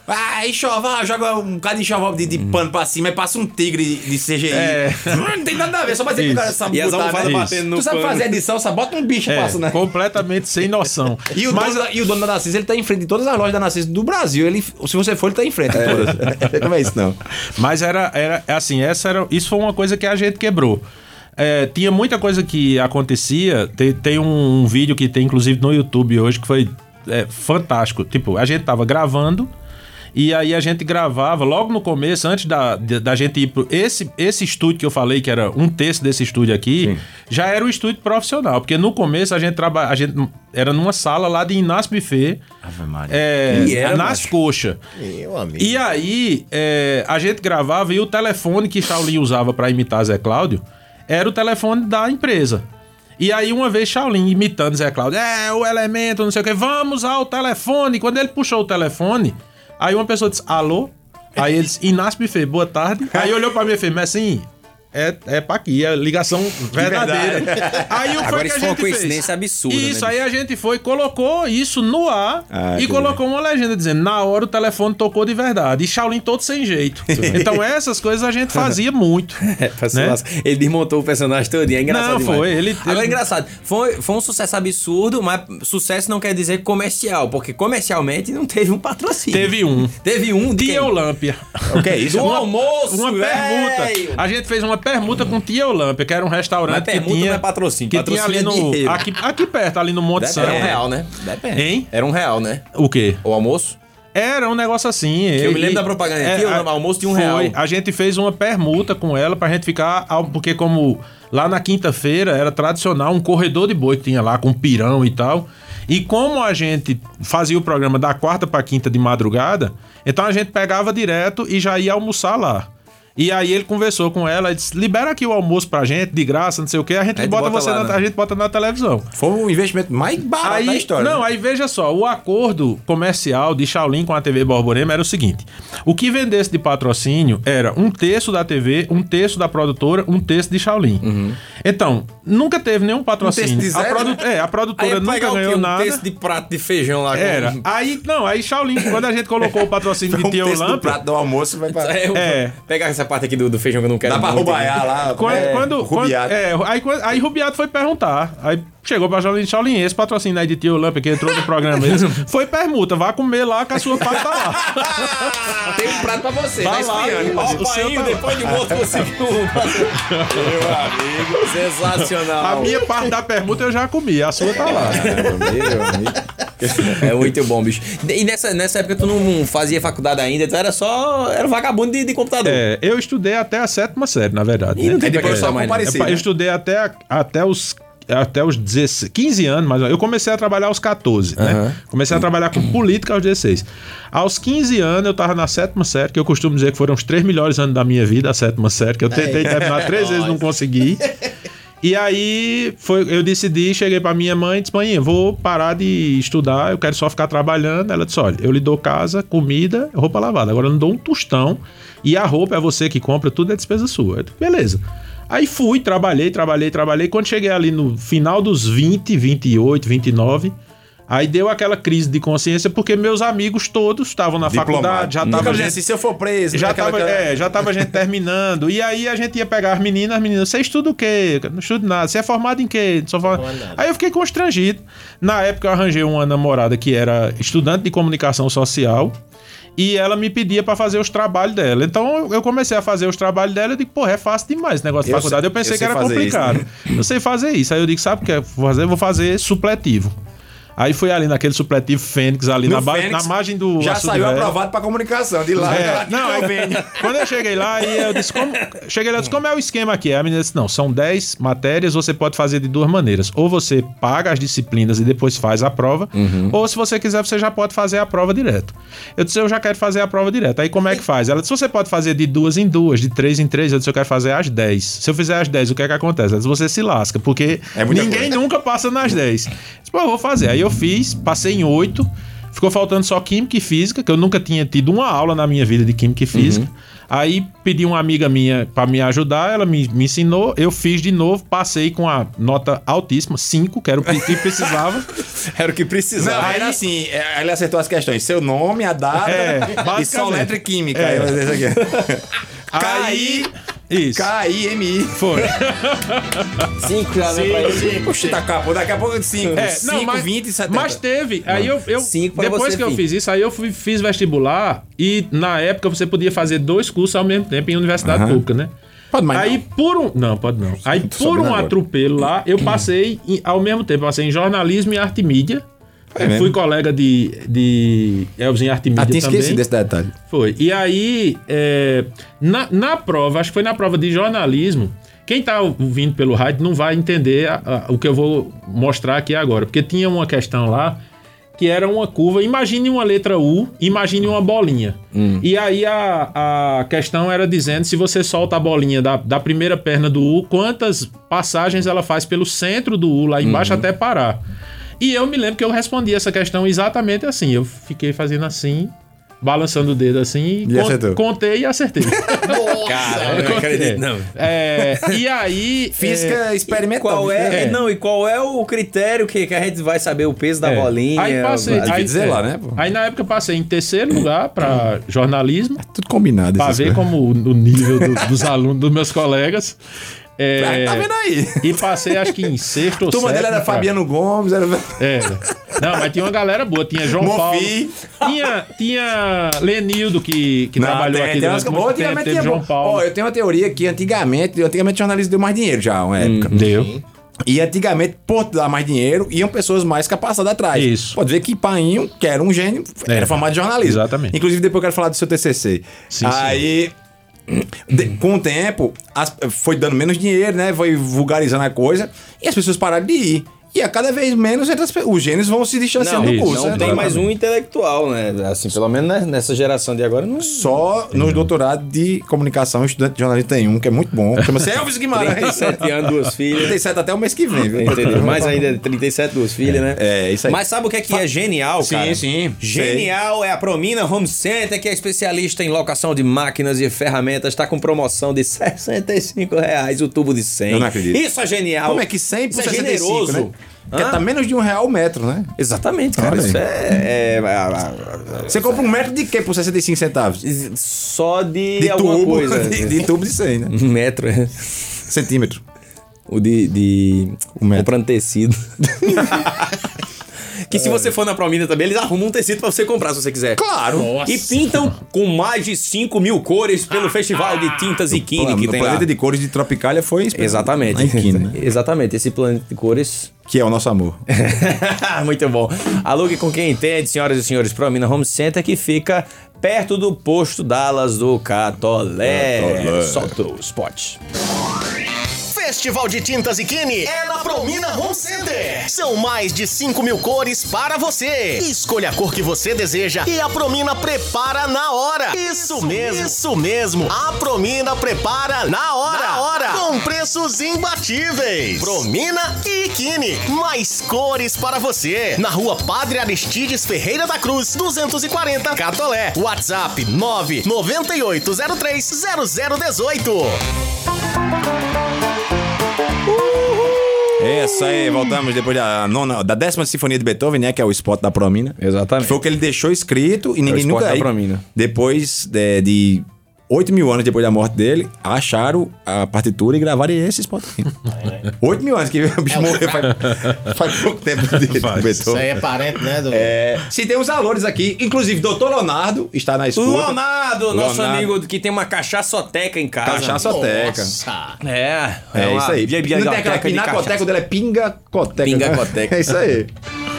ah, enxoval, joga um bocado de enxoval de, de pano pra cima e passa um tigre de CGI. É. Não tem nada a ver, só pra dizer que o cara sabe E as almofadas né? batendo no Tu sabe pano. fazer edição, só bota um bicho e É, passa, né? completamente sem noção. E o, Mas dono, da- e o dono da Narciso, ele tá em frente de todas as lojas da Narciso do Brasil. Ele, se você for, ele tá em frente. de todas. Como é isso, não? Mas era, era assim, essa era, isso foi uma coisa que a gente quebrou. É, tinha muita coisa que acontecia. Tem, tem um, vídeo que tem, inclusive, no YouTube hoje, que foi é, fantástico. Tipo, a gente tava gravando. E aí a gente gravava logo no começo, antes da, da, gente ir pro. Esse, esse estúdio que eu falei, que era um terço desse estúdio aqui, já era o estúdio profissional. Porque no começo a gente trabalha. A gente era numa sala lá de Inácio Buffet. Ave Maria. É, E era, nas coxas. Meu amigo. E aí, é, a gente gravava e o telefone que Shaolin usava pra imitar Zé Cláudio era o telefone da empresa. E aí, uma vez, Shaolin imitando Zé Cláudio, é, o elemento, não sei o que, vamos ao telefone. Quando ele puxou o telefone, aí uma pessoa disse, alô? Aí ele disse, Inácio Buffet, boa tarde. Aí olhou pra mim e fez, mas assim, é, é pra aqui, é ligação verdadeira. Aí o que Agora que a foi uma gente fez? coincidência absurda, né, Isso, aí a gente foi, colocou isso no ar Ah, e colocou uma legenda dizendo, na hora o telefone tocou de verdade. E Shaolin todo sem jeito. então essas coisas a gente fazia muito. É, né? Ele desmontou o personagem todinho. É engraçado Não, demais. foi, ele- Agora é ele- engraçado. Foi, foi um sucesso absurdo, mas sucesso não quer dizer comercial, porque comercialmente não teve um patrocínio. Teve um. Teve um de Tia quem? Olâmpia. O que é isso? Do almoço, Uma permuta. velho. A gente fez uma permuta com Tia Olâmpia, que era um restaurante Mas permuta que tinha... não é patrocínio, Que tinha ali patrocínio é no... dinheiro. Aqui, aqui perto, ali no Monte Depende, Era um Santo. real, né? Depende. Hein? Era um real, né? O quê? O almoço? Era um negócio assim. eu me lembro da propaganda. Tia Olâmpia, almoço de um real. A gente fez uma permuta com ela pra gente ficar. Porque, como lá na quinta-feira era tradicional um corredor de boi que tinha lá com pirão e tal. E como a gente fazia o programa da quarta pra quinta de madrugada, então a gente pegava direto e já ia almoçar lá. E aí ele conversou com ela e disse: libera aqui o almoço pra gente, de graça, não sei o quê, a gente, tu bota, bota você lá, na, né? a gente bota na televisão. Foi o investimento mais barato Aí, da história. não, né? aí veja só, o acordo comercial de Shaolin com a TV Borborema era o seguinte: o que vendesse de patrocínio era um terço da TV, um terço da produtora, um terço de Shaolin. Então, nunca teve nenhum patrocínio. Uhum. terço de a, zero, produ- é, a produtora nunca ganhou Um nada. terço de prato de feijão lá. com- Era. Aí, não, aí Shaolin, quando a gente colocou o patrocínio de um do Olâmpia. prato do almoço vai. É, É. Pegar essa parte aqui do, do feijão que eu não quero Dá pra muito. roubar lá. Quando, é, quando, quando- Rubiato. é, aí, quando- aí Rubiato foi perguntar. Aí Chegou pra Jolin Shaolin, esse patrocínio aí de Tio Lamp que entrou no programa. Ele Foi permuta, vá comer lá que a sua parte tá lá. Tem um prato pra você, Tá tá lá, Ó, o painho, tá depois de morto, conseguiu. Meu amigo, sensacional. A minha parte da permuta eu já comi, a sua tá lá. Meu amigo. É muito bom, bicho. E nessa, nessa época tu não fazia faculdade ainda, tu era só. Era vagabundo de, de computador. É, eu estudei até a sétima série, na verdade. E não né? tem Aí depois pra só mais, né? eu estudei até, até os até os 16, 15 anos, mas eu comecei a trabalhar aos 14, né? Comecei a trabalhar com política aos 16. Aos 15 anos eu tava na sétima série, que eu costumo dizer que foram os três melhores anos da minha vida, a sétima série, que eu tentei terminar três vezes, não consegui. E aí foi, eu decidi, cheguei pra minha mãe e disse: Mãe, eu vou parar de estudar, eu quero só ficar trabalhando. Ela disse: Olha, eu lhe dou casa, comida, roupa lavada. Agora eu não dou um tostão e a roupa é você que compra, tudo é despesa sua. Eu disse, Beleza. Aí fui, trabalhei, trabalhei, trabalhei. Quando cheguei ali no final dos 20, 28, 29, aí deu aquela crise de consciência porque meus amigos todos estavam na faculdade, já disse assim, se eu for preso, já né, aquela- tava, é, já tava a gente terminando. E aí a gente ia pegar as meninas, as meninas, você estuda o quê? Não estudo nada. Você é formado em quê? Só forma- Aí eu fiquei constrangido. Na época eu arranjei uma namorada que era estudante de comunicação social. E ela me pedia pra fazer os trabalhos dela. Então eu comecei a fazer os trabalhos dela e digo, porra, é fácil demais esse negócio de Eu faculdade. sei- Eu pensei eu que era fazer isso, complicado. né? Eu sei fazer isso. Aí eu digo, sabe o que eu vou fazer? Eu vou fazer supletivo. Aí fui ali naquele supletivo Fênix, ali No na, Fênix, na margem do. Já Açude saiu Velho. aprovado pra comunicação. De lá, É, não, é, convênio. quando eu cheguei lá, aí eu disse, como, cheguei lá, disse, como é o esquema aqui? A menina disse, não, são 10 matérias, você pode fazer de duas maneiras. Ou você paga as disciplinas e depois faz a prova, ou se você quiser, você já pode fazer a prova direto. Eu disse, eu já quero fazer a prova direto. Aí como é que faz? Ela disse, você pode fazer de duas em duas, de três em três. Eu disse, eu quero fazer as 10. Se eu fizer as 10, o que é que acontece? Ela disse, você se lasca, porque É ninguém coisa. nunca passa nas 10. Eu disse, pô, eu vou fazer. Aí eu fiz, passei em 8. Ficou faltando só Química e Física, que eu nunca tinha tido uma aula na minha vida de Química e Física. Aí pedi uma amiga minha pra me ajudar, ela me, me ensinou, eu fiz de novo, passei com a nota altíssima, 5, que era o que precisava. Era o que precisava. Não, era assim, é, ele acertou as questões. Seu nome, a data É, e só letra e química. É. Aí. Aí, isso. K-I-M-I. Foi. Cinco já né, pra ele. Puxa, tá acabou. Daqui a pouco 5. É, 5, não, mas, 20 e 70. mas teve. Aí eu, eu Cinco pra depois você, que eu fiz isso, aí eu fui- fiz vestibular e na época você podia fazer dois cursos ao mesmo tempo em universidade pública, né? Pode, mas Aí por um, não, pode não. Aí por um agora. atropelo lá, eu passei em- ao mesmo tempo, passei em jornalismo e arte e mídia. É? Fui colega de, de Elvis em arte e Ah, mídia tinha também. esquecido desse detalhe. Foi. E aí, é, na, na prova, acho que foi na prova de jornalismo, quem tá ouvindo pelo rádio não vai entender a- a- o que eu vou mostrar aqui agora. Porque tinha uma questão lá que era uma curva. Imagine uma letra U, imagine uma bolinha. E aí a, a questão era dizendo se você solta a bolinha da, da primeira perna do U, quantas passagens ela faz pelo centro do U lá embaixo até parar. E eu me lembro que eu respondi essa questão exatamente assim. Eu fiquei fazendo assim, balançando o dedo assim, E acertou. contei e acertei. Cara, eu não acredito, não. É, e aí. Física experimental. Qual é, É. Não, e qual é o critério que, que a gente vai saber o peso da é, bolinha? Aí passei. Aí, dizer é, lá, né, pô? Aí na época passei em terceiro lugar pra jornalismo, Tudo combinado. pra ver coisas. como o, o nível do- dos alunos, dos meus colegas. É, Tá vendo aí? E passei, acho que em sexto ou Turma dele sétimo. era pra- Fabiano Gomes, era... Era. Não, mas tinha uma galera boa. Tinha João Mofi. Paulo. Tinha, tinha Lenildo, que, que Não, trabalhou tem- aqui tem durante muito tempo. Teve João bom. Paulo. Ó, eu tenho uma teoria que antigamente, antigamente o jornalismo deu mais dinheiro já, uma época. Deu. E antigamente, por dar mais dinheiro, iam pessoas mais capacitadas atrás. Isso. Pode ver que Painho, que era um gênio, É. era formado de jornalismo. Exatamente. Inclusive, depois eu quero falar do seu TCC. Sim, Aí, de- com o tempo, as- foi dando menos dinheiro, né? Foi vulgarizando a coisa. E as pessoas pararam de ir. E a cada vez menos os gênios vão se distanciando Não, do curso. não né? tem mais um intelectual, né? Assim, pelo menos né, nessa geração de agora não. Só nos doutorados de comunicação, estudante de jornalismo tem um que é muito bom. Chama-se Elvis Guimarães. 37 anos, duas filhas. 37 até o mês que vem, viu? Entendeu? Mais ainda 37, duas filhas, né? É, isso aí. Mas sabe o que é que é genial, Sim, cara? sim, Genial é a Promina Home Center, que é especialista em locação de máquinas e ferramentas. Está com promoção de 65 reais o tubo de 100. Eu não acredito. Isso é genial. Como é que 100 por Isso é 65, generoso. né? Porque Hã? tá menos de um real o metro, né? Exatamente, cara. Olha. Isso é, é- Você compra um metro de quê por 65 centavos? é- Só de, De alguma tubo. coisa. De, de tubo de 100, né? Um metro. é. Centímetro. O de. de metro. comprando tecido. que se você for na Promina também, eles arrumam um tecido pra você comprar se você quiser. Claro. E pintam com mais de 5 mil cores pelo Festival de Tintas e Kine que tem lá. planeta de cores de Tropicália foi inspirado Exatamente. na Ikine, né? Exatamente. Esse planeta de cores Que é o nosso amor. Muito bom. Alugue com quem entende, senhoras e senhores, Promina Home Center, que fica perto do posto Dallas do Catolé. Catolé. Solta o spot. Festival de Tintas e Kine é na Promina Home Center. São mais de 5 mil cores para você. Escolha a cor que você deseja e a Promina prepara na hora. Isso, mesmo, isso mesmo. A Promina prepara na hora. Na hora. Com preços imbatíveis. Promina e Kine. Mais cores para você. Na rua Padre Aristides Ferreira da Cruz, 240 Catolé. WhatsApp 99803 0018. É Isso aí, voltamos depois da nona, da décima sinfonia de Beethoven, né? Que é o spot da Promina. Exatamente. Foi o que ele deixou escrito e ninguém spot nunca. da aí, Promina. Depois de, de 8 mil anos depois da morte dele, acharam a partitura e gravaram esse spot aqui. 8 mil anos que o bicho morreu faz, faz pouco tempo de, Faz. do Isso aí é parente, né? Do... É, se tem os valores aqui, inclusive Dr. Leonardo está na escuta. Leonardo, nosso Leonardo. amigo que tem uma cachaçoteca em casa. Cachaçoteca. Nossa. É, É, uma isso aí. bia- Não tem aquela pinacoteca, o dela é pingacoteca. Pingacoteca. É isso aí.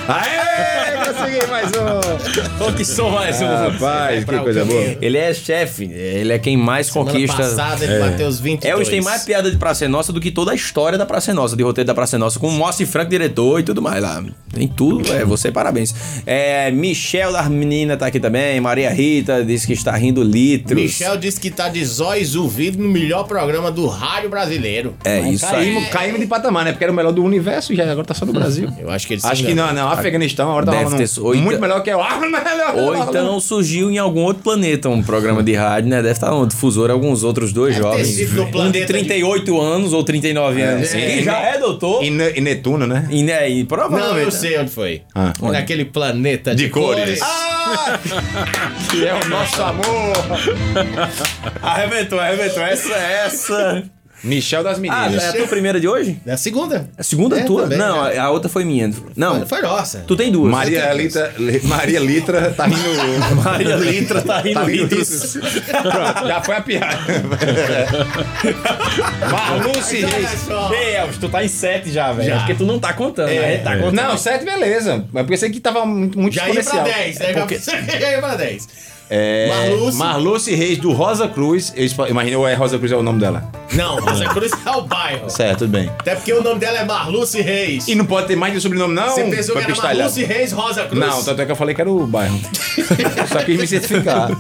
Aê, consegui mais um. Ô, que som mais um. Rapaz, que pra coisa boa. Ele é chefe, ele é quem mais Semana conquista. passada ele bateu os 22. É, hoje tem mais piada de Praça é Nossa do que toda a história da Praça é Nossa, de roteiro da Praça é Nossa, com o Moacir Franco, diretor e tudo mais lá. Tem tudo, é, você parabéns. É, Michel da menina tá aqui também, Maria Rita disse que está rindo litros. Michel disse que tá de zóis ouvido no melhor programa do rádio brasileiro. É isso aí. Caímos, caímos de patamar, né? Porque era o melhor do universo e já agora tá só no Brasil. Eu acho que ele se Acho que não, não. Afeganistão agora tá rolando muito então- melhor que o. Ah, melhor, Ou então surgiu em algum outro planeta um programa de rádio, né? Deve estar no difusor alguns outros dois Deve ter jovens. Um de planeta 38 anos ou 39 anos. sim. Que já é doutor. E, Ne- e Netuno, né? E, né, e Não, provavelmente. eu sei onde foi. Ah. Naquele planeta de, De cores. Ah! Que é o nosso amor. Arrebentou, arrebentou. Essa, essa. Michel das Ah, meninas. é a tua primeira de hoje? É a segunda. A segunda É, tua? também, não, é. a outra foi minha. Não, Foi, foi nossa. tu tem duas. Maria Litra, Li- Maria Litra tá rindo. Maria Litra tá rindo Tá rindo litros. Pronto, já foi a piada. Marluce Reis. Ei, Elvis, tu tá em sete já, velho. Já. Porque tu não tá contando, É. né? Tá contando. Não, sete, beleza. Mas pensei que tava muito, muito Já ia pra exponencial. 10, né? Porque- Já ia pra 10. É, Marluce. Marluce Reis do Rosa Cruz. Eu imagino, ou é Rosa Cruz é o nome dela. Não, Rosa Cruz é o bairro. Certo, tudo bem. Até porque o nome dela é Marluce Reis. E não pode ter mais de um sobrenome, não? Você pensou Pra que era. Marluce Reis Rosa Cruz? Não, tanto é que eu falei que era o bairro. Só quis me certificar.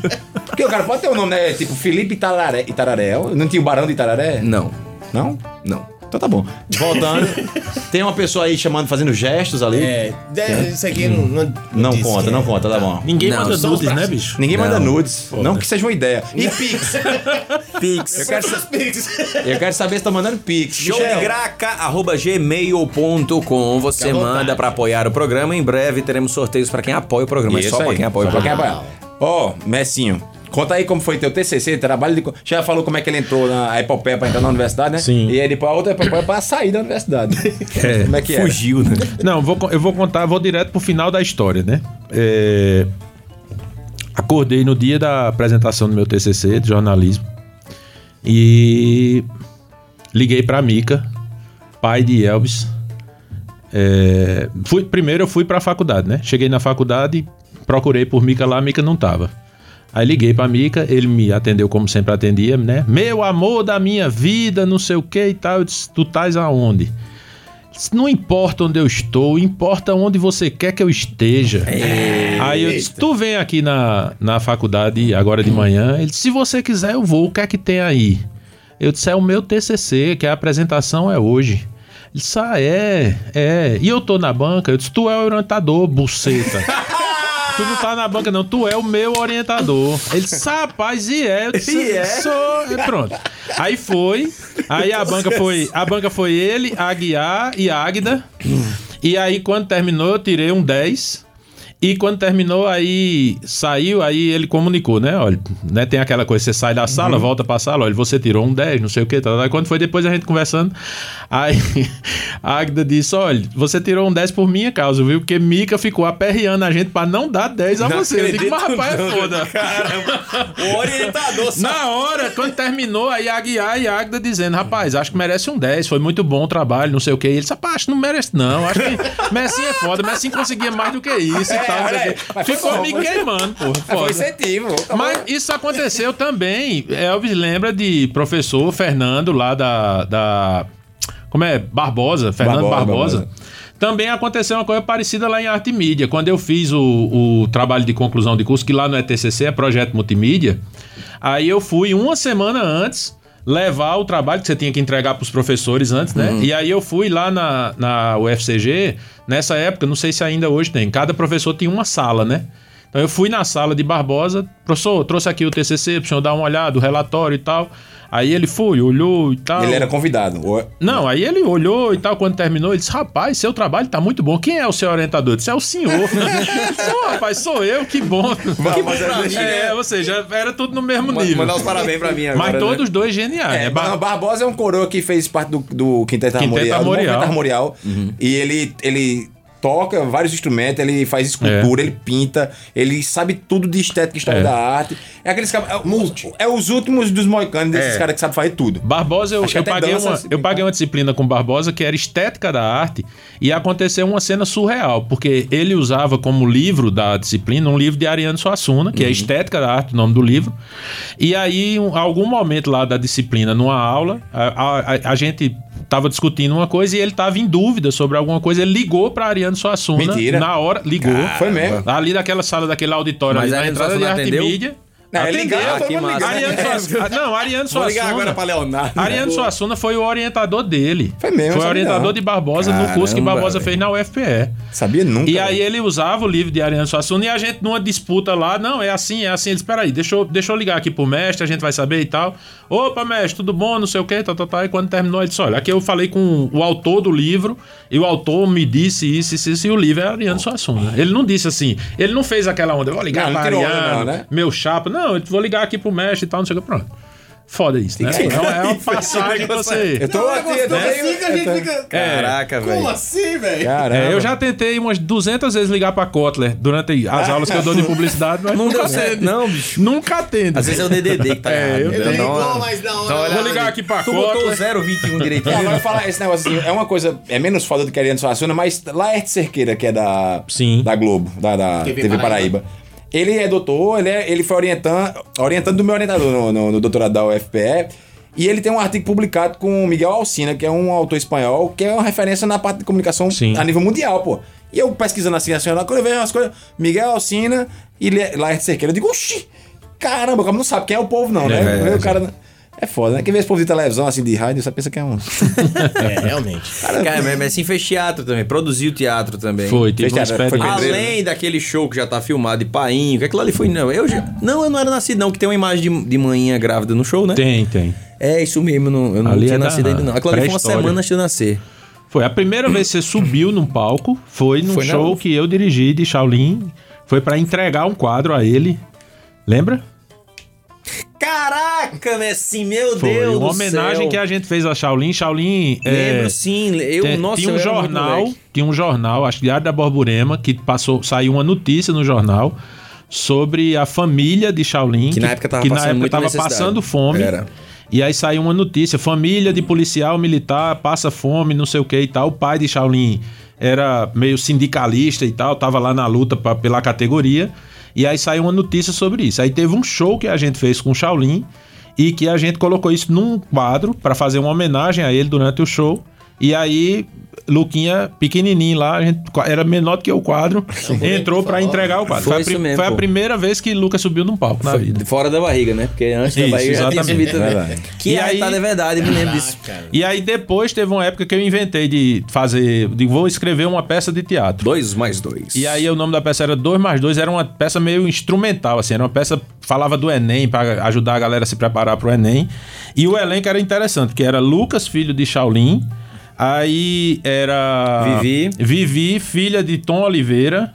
Porque o cara pode ter um nome, né? Tipo Felipe Itararé. Itararé. Não tinha o Barão de Itararé? Não. Não? Não. Então tá bom. Voltando. tem uma pessoa aí chamando, fazendo gestos ali. É, de- isso aqui não. Não, Não conta, não é. conta, tá bom. Ninguém Não, manda só nudes, né, bicho? Ninguém manda Não. nudes. Não que seja uma ideia. E Pix. Pix. Eu quero, pix. eu quero saber se tá mandando Pix. Showdegraca.gmail.com Você Fica vontade. manda pra apoiar o programa. Em breve teremos sorteios pra quem apoia o programa. É Isso só pra aí. quem apoia o Só pra quem programa. apoia. Ó, Messinho, conta aí como foi teu TCC, trabalho de... Já falou como é que ele entrou na epopeia pra entrar na universidade, né? Sim. E ele pra outra epopeia pra sair da universidade. Como é que é? Fugiu, né? Não, vou, eu vou contar, vou direto pro final da história, né? É, acordei no dia da apresentação do meu TCC de jornalismo e liguei pra Mica, pai de Elvis. É, fui, primeiro eu fui pra faculdade, né? Cheguei na faculdade, procurei por Mica lá, a Mica não tava. Aí liguei pra Mica, ele me atendeu como sempre atendia, né? Meu amor da minha vida, não sei o que e tal. Eu disse, tu estás aonde? Não importa onde eu estou, importa onde você quer que eu esteja. Aí eu disse: Tu vem aqui na, na faculdade agora de manhã. Ele disse: Se você quiser, eu vou. O que é que tem aí? Eu disse: É o meu TCC, que a apresentação é hoje. Ele disse: Ah, é, é. E eu tô na banca. Eu disse: Tu é o orientador, buceta. Tu não tá na banca, não. Tu é o meu orientador. Ele disse, rapaz, e é? Eu disse, E é? Sou. E pronto. Aí foi. Aí a banca foi. A banca foi ele, a Aguiar e a Águida. E aí, quando terminou, eu tirei um 10. E quando terminou, aí saiu, aí ele comunicou, né? Olha, né, tem aquela coisa, você sai da sala, volta pra sala, olha, você tirou um 10, não sei o que, tal, tal. Quando foi depois a gente conversando, aí a Agda disse, olha, você tirou um 10 por minha causa, viu? Porque Mica ficou aperreando a gente pra não dar 10 a você. Eu digo, mas rapaz, é foda. O orientador Na hora, quando terminou, aí a Aguiar e a Agda dizendo, rapaz, acho que merece um 10, foi muito bom o trabalho, não sei o que. E ele disse, rapaz, não merece não, acho que Messinho é foda, Messinho conseguia mais do que isso e tal. Mas foi Ficou me foi- queimando. Foi foda. incentivo. Mas isso aconteceu também. Elvis lembra de professor Fernando lá da. da como é? Barbosa, Fernando Barbosa, Barbosa. Barbosa. Também aconteceu uma coisa parecida lá em arte e mídia. Quando eu fiz o, o trabalho de conclusão de curso, que lá no ETCC é projeto multimídia, aí eu fui uma semana antes levar o trabalho que você tinha que entregar para os professores antes, né? E aí eu fui lá na, na UFCG, nessa época, não sei se ainda hoje tem, cada professor tinha uma sala, né? Então eu fui na sala de Barbosa, professor, trouxe aqui o TCC para o senhor dar uma olhada, o relatório e tal. Aí ele foi, olhou e tal. Ele era convidado. Não, aí ele olhou e tal, quando terminou, ele disse: Rapaz, seu trabalho tá muito bom. Quem é o seu orientador? Eu disse: É o senhor. Não, rapaz, sou eu, que bom. Que bom mim, É, né? ou seja, era tudo no mesmo nível. Mandar os parabéns pra mim agora. Mas né? todos dois geniais. É, né? Ba- Bar- Barbosa é um coroa que fez parte do, do Quinteto, Quinteto Armorial. Armorial. Armorial. E ele, ele toca vários instrumentos, ele faz escultura, ele pinta, ele sabe tudo de estética e história É. da arte. É aqueles caras. É, o- é os últimos dos moicanos, desses É. caras que sabem fazer tudo. Barbosa, eu, eu paguei dança, uma, eu paguei uma disciplina com Barbosa que era estética da arte e aconteceu uma cena surreal, porque ele usava como livro da disciplina um livro de Ariano Suassuna, que é Estética da Arte, o nome do livro. E aí, em algum momento lá da disciplina, numa aula, a, a- a- a gente estava discutindo uma coisa e ele estava em dúvida sobre alguma coisa. Ele ligou para Ariano Suassuna Mentira. na hora, ligou. Foi mesmo. Ali daquela sala, daquele auditório Mas ali na entrada de arte mídia. Não, ele Atendeu. ligava, Ah, que. Ariano Suassuna. Não, Ariano Vou ligar Suassuna. agora pra Leonardo. Ariano Suassuna foi o orientador dele. Foi mesmo, Foi o orientador não. de Barbosa no curso que Caramba, Barbosa velho. fez na UFPE. Sabia nunca. E aí ele usava o livro de Ariano Suassuna e a gente numa disputa lá, não, é assim, é assim. Ele disse, espera aí, deixa eu, deixa eu ligar aqui pro mestre, a gente vai saber e tal. Opa, mestre, tudo bom, não sei o quê, tal, tal, tal. E quando terminou, ele disse, olha, aqui eu falei com o autor do livro e o autor me disse isso, isso, isso, e o livro é Ariano Suassuna. Ele não disse assim, ele não fez aquela onda, eu vou ligar Não, pra onda, Ariano, né? meu chapa. Não, eu vou ligar aqui pro mestre e tal, não sei o que, pronto. Foda isso, né? É uma- é uma passagem que você... Eu tô aqui, eu tô É assim que a gente fica. Caraca, Como velho. assim, velho? Caramba. É, eu já tentei umas 200 vezes ligar pra Kotler durante as aulas que eu dou de publicidade, mas Não nunca atende. não, bicho. Nunca atende. Às vezes é o DDD que tá É, errado. eu? Ele Não, ligou, é- mas. Então, olha Vou ligar aqui pra Tu botou o Kotler. 021 direitinho. Não, agora falar esse negócio assim, é uma coisa, é menos foda do que Ariano Suassuna, mas Laerte Cerqueira, que é da, Sim. da Globo, da, da TV TV, Paraíba. Paraíba. Ele é doutor, ele, é- ele foi orientando, orientando do meu orientador no, no- no doutorado da UFPE. E ele tem um artigo publicado com o Miguel Alcina, que é um autor espanhol, que é uma referência na parte de comunicação Sim. a nível mundial, pô. E eu pesquisando assim, assim, quando eu vejo umas coisas, Miguel Alcina e Le- Laerte Cerqueira, eu digo, oxi, caramba, como não sabe quem é o povo, não, né? É, o cara. É foda, né? Quem vê esse povo de televisão, assim, de rádio, você pensa que é um. É, realmente. Cara, mas assim fez teatro também, produziu teatro também. Foi, teve Fez uma teatro, foi Além daquele show que já tá filmado de painho, que aquilo ali foi. Não, eu já. Não, eu não era nascido, não, que tem uma imagem de, de manhã grávida no show, né? Tem, tem. É isso mesmo, eu não, eu não Ali tinha é da nascido ainda, não. Aquilo ali foi uma semana antes de eu nascer. Foi a primeira vez que você subiu num palco, foi num Foi show que eu dirigi de Shaolin. Foi pra entregar um quadro a ele. Lembra? Caraca, Messi, meu Foi Deus! uma homenagem céu. que a gente fez a Shaolin. Shaolin. é, Lembro, sim. Eu, Tem- nossa, tinha um eu jornal, tinha um jornal, acho que Diário da Borborema, que passou, saiu uma notícia no jornal sobre a família de Shaolin, Que na época tava que na passando época muita tava passando fome. Era. E aí saiu uma notícia, família de policial militar passa fome, não sei o que e tal. O pai de Shaolin era meio sindicalista e tal, tava lá na luta pra, pela categoria. E aí saiu uma notícia sobre isso. Aí teve um show que a gente fez com o Shaolin e que a gente colocou isso num quadro pra fazer uma homenagem a ele durante o show. E aí, Luquinha, pequenininho lá, a gente, era menor do que o quadro, entrou pra entregar o quadro. Foi Foi, a, mesmo, foi a primeira vez que Lucas subiu num palco na Foi vida. fora da barriga, né? Porque antes da Isso, barriga já tinha exatamente. subido também. Que E aí, aí- tá de verdade, eu me lembro disso. E aí depois teve uma época que eu inventei de fazer, de vou escrever uma peça de teatro. Dois mais dois. E aí o nome da peça era 2 mais 2, era uma peça meio instrumental, assim, era uma peça falava do Enem para ajudar a galera a se preparar pro Enem. E o elenco era interessante, porque era Lucas, filho de Shaolin, aí era Vivi. Vivi, filha de Tom Oliveira.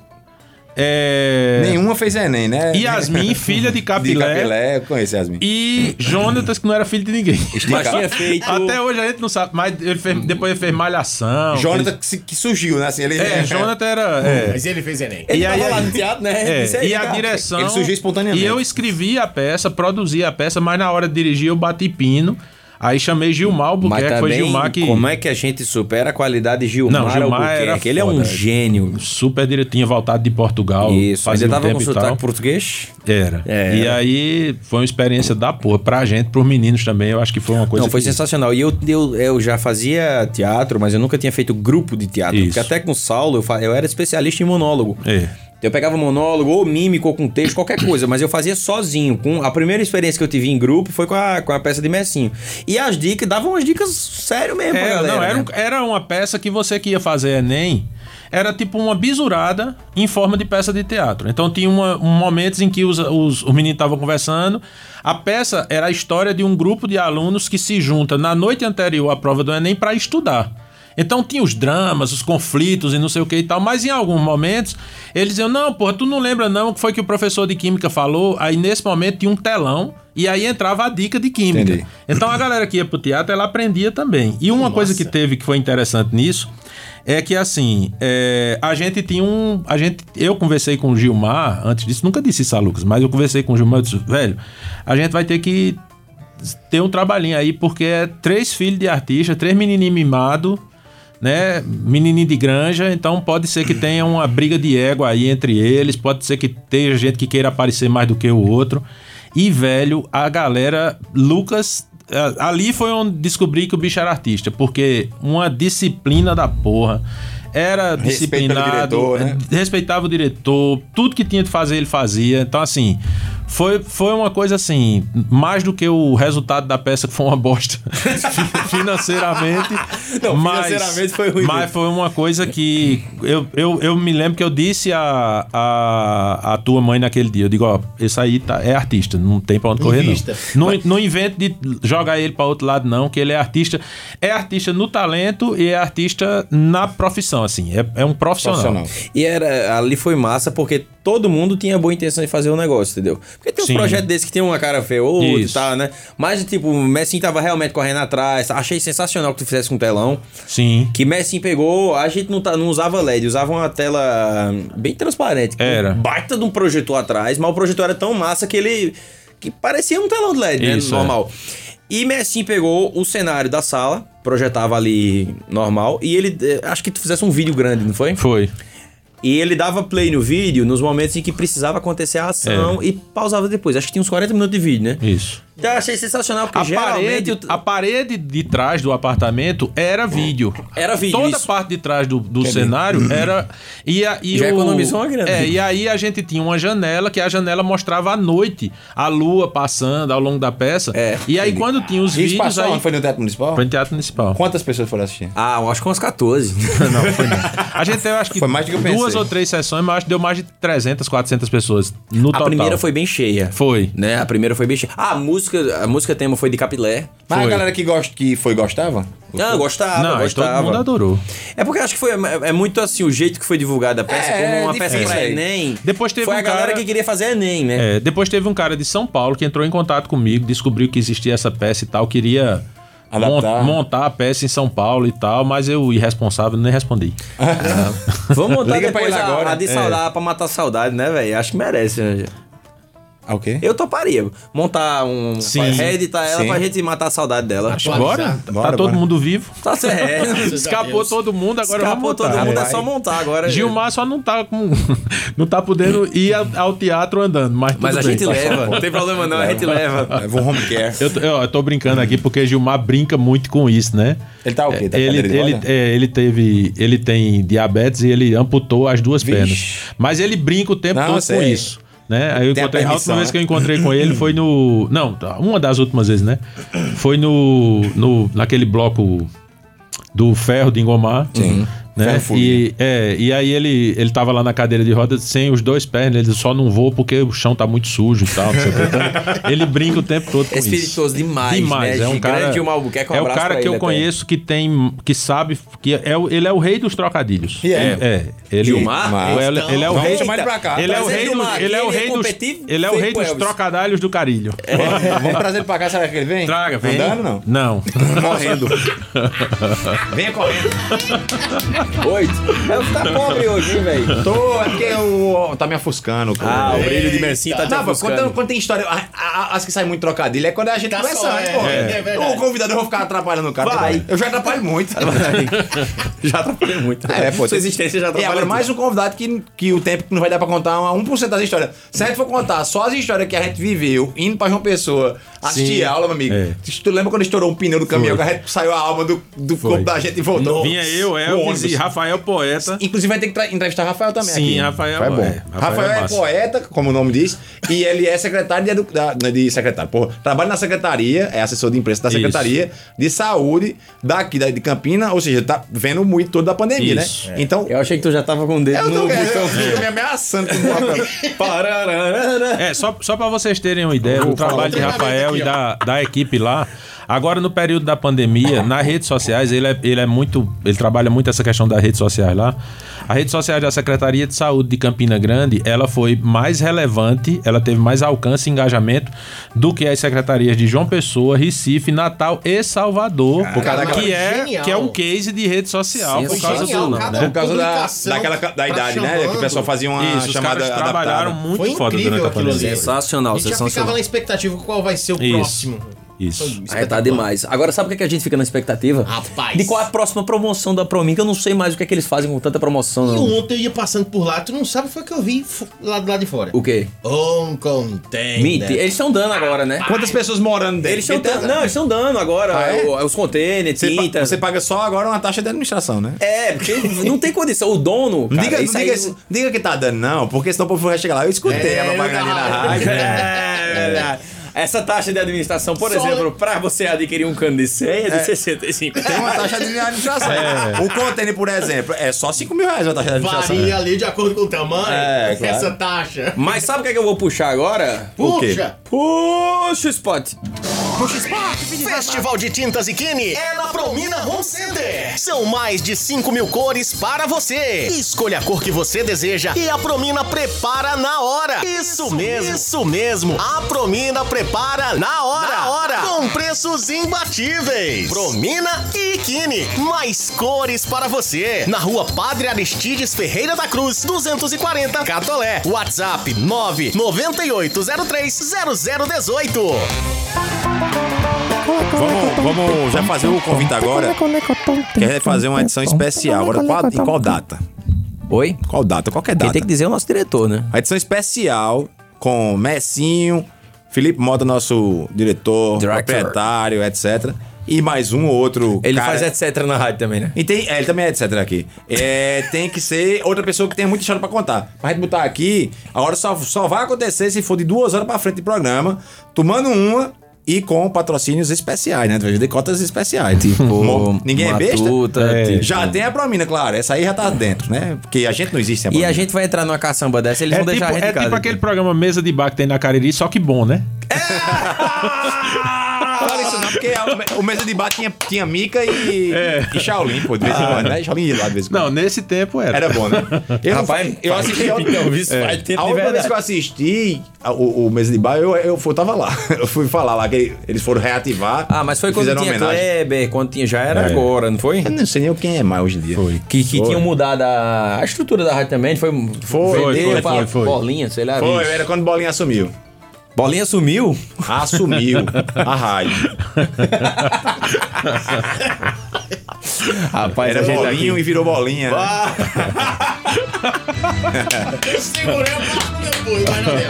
é, Nenhuma fez Enem, né? Yasmin, filha de De Capilé. Capilé, eu conheço Yasmin. E Jonatas, que não era filho de ninguém. Mas tinha feito. Até hoje a gente não sabe, mas ele fez- depois ele fez Malhação. Jonathan que, se- que surgiu, né? Assim, ele, fez- É, Jonathan era. é. Mas ele fez Enem. Ele E aí- lá no teatro, né? É, Isso aí, e a cara. direção. Ele surgiu espontaneamente. E eu escrevi a peça, produzi a peça, mas na hora de dirigir eu bati pino. Aí chamei Gilmar Mas Albuquerque, foi também, Gilmar que. como é que a gente supera a qualidade de Gilmar, Não, Gilmar Albuquerque? Ele é um gênio. Super direitinho, voltado de Portugal. Isso, fazia ainda um tava com tempo e sotaque português? Era. É, E aí foi uma experiência da porra. Pra gente, pros meninos também, eu acho que foi uma coisa. Não, foi que- sensacional. E eu, eu, eu já fazia teatro, mas eu nunca tinha feito grupo de teatro. Isso. Porque até com o Saulo eu, fa- eu era especialista em monólogo. É. Eu pegava monólogo, ou mímico, ou com texto, qualquer coisa, mas eu fazia sozinho. Com a primeira experiência que eu tive em grupo foi com a, com a peça de Messinho. E as dicas, davam umas dicas sério mesmo pra É, galera. não, era, né? era uma peça que você que ia fazer Enem, era tipo uma bisurada em forma de peça de teatro. Então tinha uma, um momentos em que os, os, os meninos estavam conversando. A peça era a história de um grupo de alunos que se junta na noite anterior à prova do Enem para estudar. Então tinha os dramas, os conflitos e não sei o que e tal, mas em alguns momentos eles diziam: Não, porra, tu não lembra não o que foi que o professor de química falou? Aí nesse momento tinha um telão e aí entrava a dica de química. Entendi. Então a galera que ia pro teatro, ela aprendia também. E uma coisa que teve que foi interessante nisso é que assim, é, a gente tinha um. A gente, eu conversei com o Gilmar, antes disso, nunca disse isso a Lucas, mas eu conversei com o Gilmar e disse, velho, a gente vai ter que ter um trabalhinho aí, porque é três filhos de artista, três menininhos mimados, né? Menininho de granja, então pode ser que tenha uma briga de ego aí entre eles, pode ser que tenha gente que queira aparecer mais do que o outro. E, velho, a galera. Lucas. Ali foi onde descobri que o bicho era artista, porque uma disciplina da porra. Era disciplinado, diretor, né? respeitava o diretor, tudo que tinha de fazer ele fazia. Então, assim, foi, foi uma coisa assim, mais do que o resultado da peça, que foi uma bosta financeiramente. Não, mas, financeiramente foi ruim Mas foi uma coisa que eu, eu, eu me lembro que eu disse a, a, a tua mãe naquele dia. Eu digo, ó, esse aí tá, é artista, não tem pra onde correr, Invista. não. Não, não invente de jogar ele pra outro lado, não, que ele é artista. É artista no talento e é artista na profissão, assim. É, é um profissional. Profissional. E era, ali foi massa porque todo mundo tinha boa intenção de fazer o negócio, entendeu? Porque tem uns Sim. projetos desses que tem uma cara feia ou outra e tal, né? Mas, tipo, o Messi tava realmente correndo atrás. Achei sensacional que tu fizesse com telão. Sim. Que Messi pegou, a gente não, tá, não usava LED, usava uma tela bem transparente. Era. Um baita de um projetor atrás, mas o projetor era tão massa que ele. que parecia um telão de LED, Isso, né? é. E Messi pegou o cenário da sala, projetava ali normal, e ele. eh, Acho que tu fizesse um vídeo grande, não foi? Foi. E ele dava play no vídeo nos momentos em que precisava acontecer a ação e pausava depois. Acho que tinha uns 40 minutos de vídeo, né? Isso. Então eu achei sensacional, porque A geralmente. parede, o- a parede de trás do apartamento era vídeo. Era vídeo, Toda isso. a parte de trás do, do cenário era. E, a, e Já o- economizou uma grana. É, e aí a gente tinha uma janela, que a janela mostrava à noite a lua passando ao longo da peça. É, e aí quando tinha os Isso vídeos. passou Aí? Foi no Teatro Municipal? Foi no Teatro Municipal. Quantas pessoas foram assistir? Ah, eu acho que umas 14. Não, foi não. A gente teve, acho que, Foi mais do que eu duas ou três sessões, mas acho que deu mais de 300, 400 pessoas no A total. primeira foi bem cheia. Foi. Né? A primeira foi bem cheia. Ah, a música, a música tema foi de Capilé. Mas Foi. a galera que, gost, que foi gostava? Não, gostava, Não, gostava. todo mundo adorou. É porque eu acho que foi é, é muito assim o jeito que foi divulgada a peça, É, como uma é peça difícil pra aí. Enem. Depois teve foi um a galera cara- que queria fazer Enem, né? É, depois teve um cara de São Paulo que entrou em contato comigo, descobriu que existia essa peça e tal, queria Adaptar. mon- montar a peça em São Paulo e tal, mas eu, irresponsável, nem respondi. Vamos montar Liga pra depois ele a, agora. a de saudade pra matar a saudade, né, velho? Acho que merece. né? Ah, o quê? Eu toparia. Montar um. Sim. Reeditar ela Sim. pra gente matar a saudade dela. Bora? Tá Bora, todo bora. mundo vivo. Tá certo. Escapou Deus. todo mundo, agora Escapou vamos todo montar. mundo, é Rapaz. só montar agora. Gilmar só não tá com. não tá podendo ir ao teatro andando, mas tudo Mas a bem. gente leva. Não tem problema não, a gente leva. Leva um home care. Eu, tô- eu, eu tô brincando aqui porque Gilmar brinca muito com isso, né? Ele tá o quê? Tá com ele, ele, é, ele teve. Ele tem diabetes e ele amputou as duas Vixe. pernas. Mas ele brinca o tempo Não, todo com isso. Né? Aí eu Tem a encontrei, a, permissão, última vez né? que eu encontrei com ele foi no. Não, uma das últimas vezes, né? Foi no. no naquele bloco do ferro de engomar. Sim. Né? E, é, e aí ele, ele tava lá na cadeira de rodas sem os dois pés, né? ele só não voa porque o chão tá muito sujo e tal. Então, ele brinca o tempo todo com É isso. espirituoso demais, Demais, né? é um cara, Albuquerque, um é o cara que ele eu até. conheço que tem, que sabe, que é, ele é o rei dos trocadilhos. E é? é ele, Gilmar? Ele, é- ele é o rei, ele é o rei, dos, ele é o é rei dos, ele é o rei dos Elvis. trocadalhos do carilho. Vamos trazer ele pra cá, será que ele vem? Traga, vem. Andando, não? Não. Correndo. Venha correndo. Oito. É, você tá pobre hoje, hein, velho? Tô, é porque o, tá me ofuscando. Ah, o brilho de Mercinho tá te Não, ofuscando. quando, quando tem história, a- a- as que saem muito trocadilho é quando a gente Tá conversa, só, né, é, pô? é, é o convidado eu vou ficar atrapalhando o cara. Vai. Eu já atrapalho muito. já atrapalhei muito. É, pô. Sua existência já E atrapalhou agora mais um convidado que, que o tempo que não vai dar pra contar uma 1% das histórias. Se a gente for contar só as histórias que a gente viveu, indo pra João Pessoa, assistir Sim. aula, meu amigo. É. Tu lembra quando estourou um pneu do caminhão, que a gente saiu a alma do, do corpo da gente e voltou? Vinha eu, O Elvis e Rafael Poeta. Inclusive vai ter que entrevistar Rafael também Sim, aqui. Rafael é bom. é. Rafael, Rafael é é, poeta, como o nome diz, e ele é secretário de, edu... da, não é de secretário, porra, trabalha na secretaria, é assessor de imprensa da Isso. Secretaria de Saúde daqui da, de Campina, ou seja, tá vendo muito todo da pandemia, Isso. né? Então, Eu achei que tu já tava com o dedo eu no botão. eu, me ameaçando com o. É, só, só para vocês terem uma ideia do trabalho de treinamento Rafael aqui, e ó. da, da equipe lá. Agora, no período da pandemia, nas redes sociais, ele é, ele é muito. Ele trabalha muito essa questão das redes sociais lá. A rede social da Secretaria de Saúde de Campina Grande, ela foi mais relevante, ela teve mais alcance e engajamento do que as secretarias de João Pessoa, Recife, Natal e Salvador, causa que, é, Genial. que é um case de rede social por causa Genial, do. né? Por causa da, daquela, da idade, né? Que o pessoal fazia uma Isso, os chamada caras trabalharam adaptada. muito Foi foda incrível durante a pandemia. Sensacional, A gente já ficava sensacional. na expectativa qual vai ser o Isso. próximo. Isso. Aí tá demais. Agora, sabe o que, é que a gente fica na expectativa? Rapaz. De qual é a próxima promoção da Promin, que eu não sei mais o que é que eles fazem com tanta promoção, E não. ontem eu ia passando por lá, tu não sabe foi que eu vi lá do lado de fora. O quê? Um container. Eles estão dando agora, né? Quantas pessoas morando dentro? Eles estão dando. Não, eles estão dando agora Ah, é? o- os containers, Você, pa- tinta. você paga só agora uma taxa de administração, né? É, porque não tem condição. O dono. Cara, diga, isso não aí- diga, diga que tá dando, não, porque senão o povo vai chegar lá. Eu escutei É, a propaganda na rádio. É verdade. Essa taxa de administração, por Só- exemplo, pra você adquirir um cano de 100 é de 65. Tem uma taxa de administração. O container, por exemplo, é só 5 mil reais a taxa de administração. Varia ali de acordo com o tamanho. É, claro. Essa taxa. Mas sabe o que, é que eu vou puxar agora? O quê? Puxa. Puxa spot. Festival de Tintas e Kine é na Promina Home Center. São mais de 5 mil cores para você. Escolha a cor que você deseja e a Promina prepara na hora. Isso mesmo, isso mesmo. A Promina prepara na hora. Na hora. Com preços imbatíveis. Promina e Kine. Mais cores para você. Na rua Padre Aristides Ferreira da Cruz, 240 Catolé. WhatsApp 99803 0018. Vamos, vamos já fazer o convite agora. Quer fazer uma edição especial. Agora, qual, em qual data? Oi? Qual data? Qualquer Quem data. tem que dizer é o nosso diretor, né? A edição especial com Messinho, Felipe Mota, nosso diretor, Director. proprietário, etc. E mais um ou outro. Ele cara. faz etc na rádio também, né? E tem, é, ele também é etc aqui. É, tem que ser outra pessoa que tenha muita história pra contar. Pra gente botar aqui, agora só, só vai acontecer se for de duas horas pra frente de programa, tomando uma e com patrocínios especiais, né? De cotas especiais. Tipo, mo- ninguém é besta. Matuta, É. tipo- Já tem a Promina, claro. Essa aí já tá dentro, né? Porque a gente não existe sem E a gente vai entrar numa caçamba dessa, eles É vão tipo, deixar a gente é tipo aquele programa Mesa de Bar que tem na Cariri, só que bom, né? Fala isso não, porque a- o mesa de bar tinha, tinha Mica e, e Shaolin, pô, de vez em quando, né? Shaolin ia lá de vez em quando. Não, nesse tempo era. Era bom, né? Eu, Rapaz, eu assisti. a- então, É. A de última vez que eu assisti a- o, o Mesa de Bar, eu, eu, eu tava lá. Eu fui falar lá que eles foram reativar. Ah, mas foi quando tinha. Kleber, quando tinha. Já era É. agora, não foi? Eu não sei nem quem é mais hoje em dia. Foi. Que, que tinham mudado a, a estrutura da rádio também. Foi, Foi, foi, pra foi, foi. bolinha, sei lá. Foi, era quando Bolinha assumiu. Bolinha sumiu? Assumiu a rádio. Rapaz, Era bolinho e virou bolinha. né? Eu segurei a parte depois, mas não deu.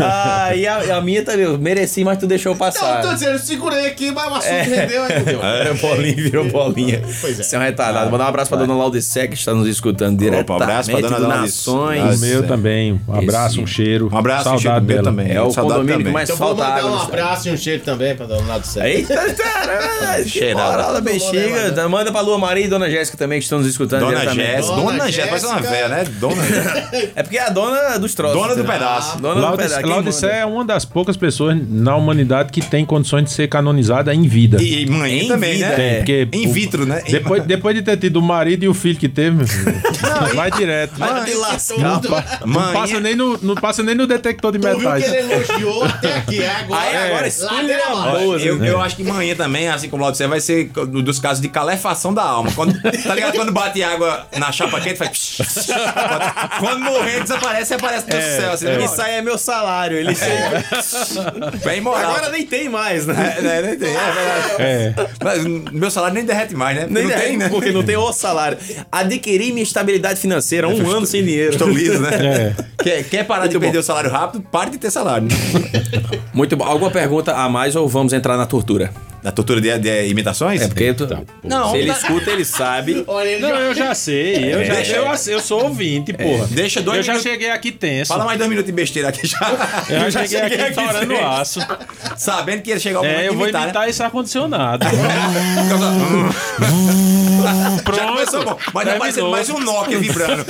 Ah, e a, a minha também, eu mereci, mas tu deixou Não, eu passar. tô dizendo, eu segurei aqui, mas o assunto rendeu aí, meu Era bolinha, virou bolinha. Pois é. Você é um retardado. Mandar um abraço pra dona Laudicé, que está nos escutando diretamente um abraço pra dona. Nações. O meu também. Um abraço, Esse- um cheiro. Um abraço, Saudade um cheiro meu dela. também. É o Saudade condomínio que também. mais Então vou falta mandar água. um abraço e um cheiro também pra dona certo. Eita! Que Cheirada. moral da bexiga. Manda pra Lua Maria e Dona Jéssica também, que estão nos escutando Dona diretamente. Jéssica. Dona Dona Jéssica, parece uma véia, né? Dona. É porque é a dona dos troços. Dona do entendeu? pedaço. Dona do Laudice- pedaço. quem Laudicé manda? é uma das poucas pessoas na humanidade que tem condições de ser canonizada em vida. E mãe Em também, vida, né? Tem, porque In vitro, né? Depois, depois de ter tido o marido e o filho que teve, meu filho, vai direto. Vai te lascar. Não Mãe, passa, nem no, não passa nem no detector de Tu viu que metais. ele elogiou até aqui, agora. Aí agora é, escolha boa. Eu, eu acho que manhã também, assim como o Laudicé, vai ser dos casos de calefação da alma. Quando, tá ligado? Quando bate água na chapa quente, faz. quando, quando morrer, desaparece aparece no céu. Assim, né? Isso aí é meu salário. Ele chega. Bem moral. Agora nem tem mais, né? É, né, nem tem, é verdade. É. Mas meu salário nem derrete mais, né? Nem não tem, tem, né? Porque não tem o salário. Adquiri minha estabilidade financeira, um ano sem dinheiro. Estou liso, né? É. Quer, quer parar de perder o salário rápido? Pare de ter salário. né? Muito bom. Alguma pergunta a mais ou vamos entrar na tortura? Na tortura de, de imitações? É porque tu, Não, se ele escuta, ele sabe. Olha, ele Não, já- eu já sei. Eu, já, Deixa- eu, eu sou ouvinte, porra. Deixa dois Eu já minutos- cheguei aqui tenso. Fala mais dois minutos de besteira aqui já. eu já cheguei aqui estourando tenso. aço. Sabendo que ia chegar o momento É, eu de vou imitar, né? imitar esse ar-condicionado. Já começou bom. Mas Terminou. parecendo mais um Nokia vibrando.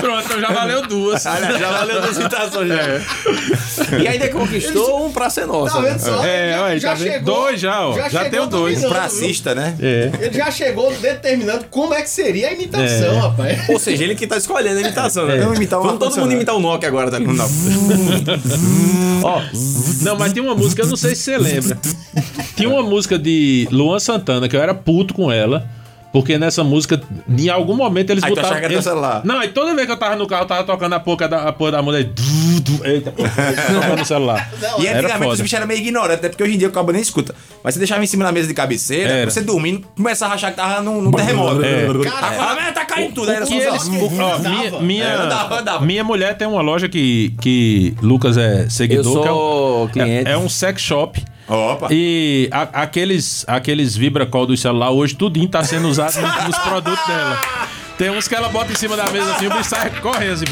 Pronto, então já valeu duas. Olha, já valeu duas imitações já. E ainda conquistou um pra ser nossa. Tá vendo só? É, Já- olha, já tá vendo? chegou- Dois já, ó. Já chegou tenho dois. Pracista, né? É. Ele já chegou determinando como é que seria a imitação, É. rapaz. Ou seja, ele que tá escolhendo a imitação, né? Vamos imitar Vamos todo mundo imitar o Nokia agora, tá ligado? Ó, não, mas tem uma música, eu não sei se você lembra. Tinha uma música de Luan Santana que eu era puto com ela. Porque nessa música, em algum momento eles Aí tu achava que era eles- teu celular. Não, e toda vez que eu tava no carro, eu tava tocando a porra da, a porra da mulher. Du, du, eita, tocando no celular. E Era antigamente foda. os bichos eram meio ignorantes, até porque hoje em dia o cabo nem escuta. Mas você deixava em cima da mesa de cabeceira, Era. você dormindo, começava a achar que tava num, num terremoto. É. Fala, "Mas tá caindo tudo. Aí era só eles, o- ó, minha, minha, É, andava, andava. minha mulher tem uma loja que, que Lucas é seguidor. Eu que é sou um, cliente. É, é um sex shop. Opa. E a- aqueles, aqueles vibracol do celular hoje, tudinho tá sendo usado no- nos produtos dela. Tem uns que ela bota em cima da mesa assim, o bicho sai correndo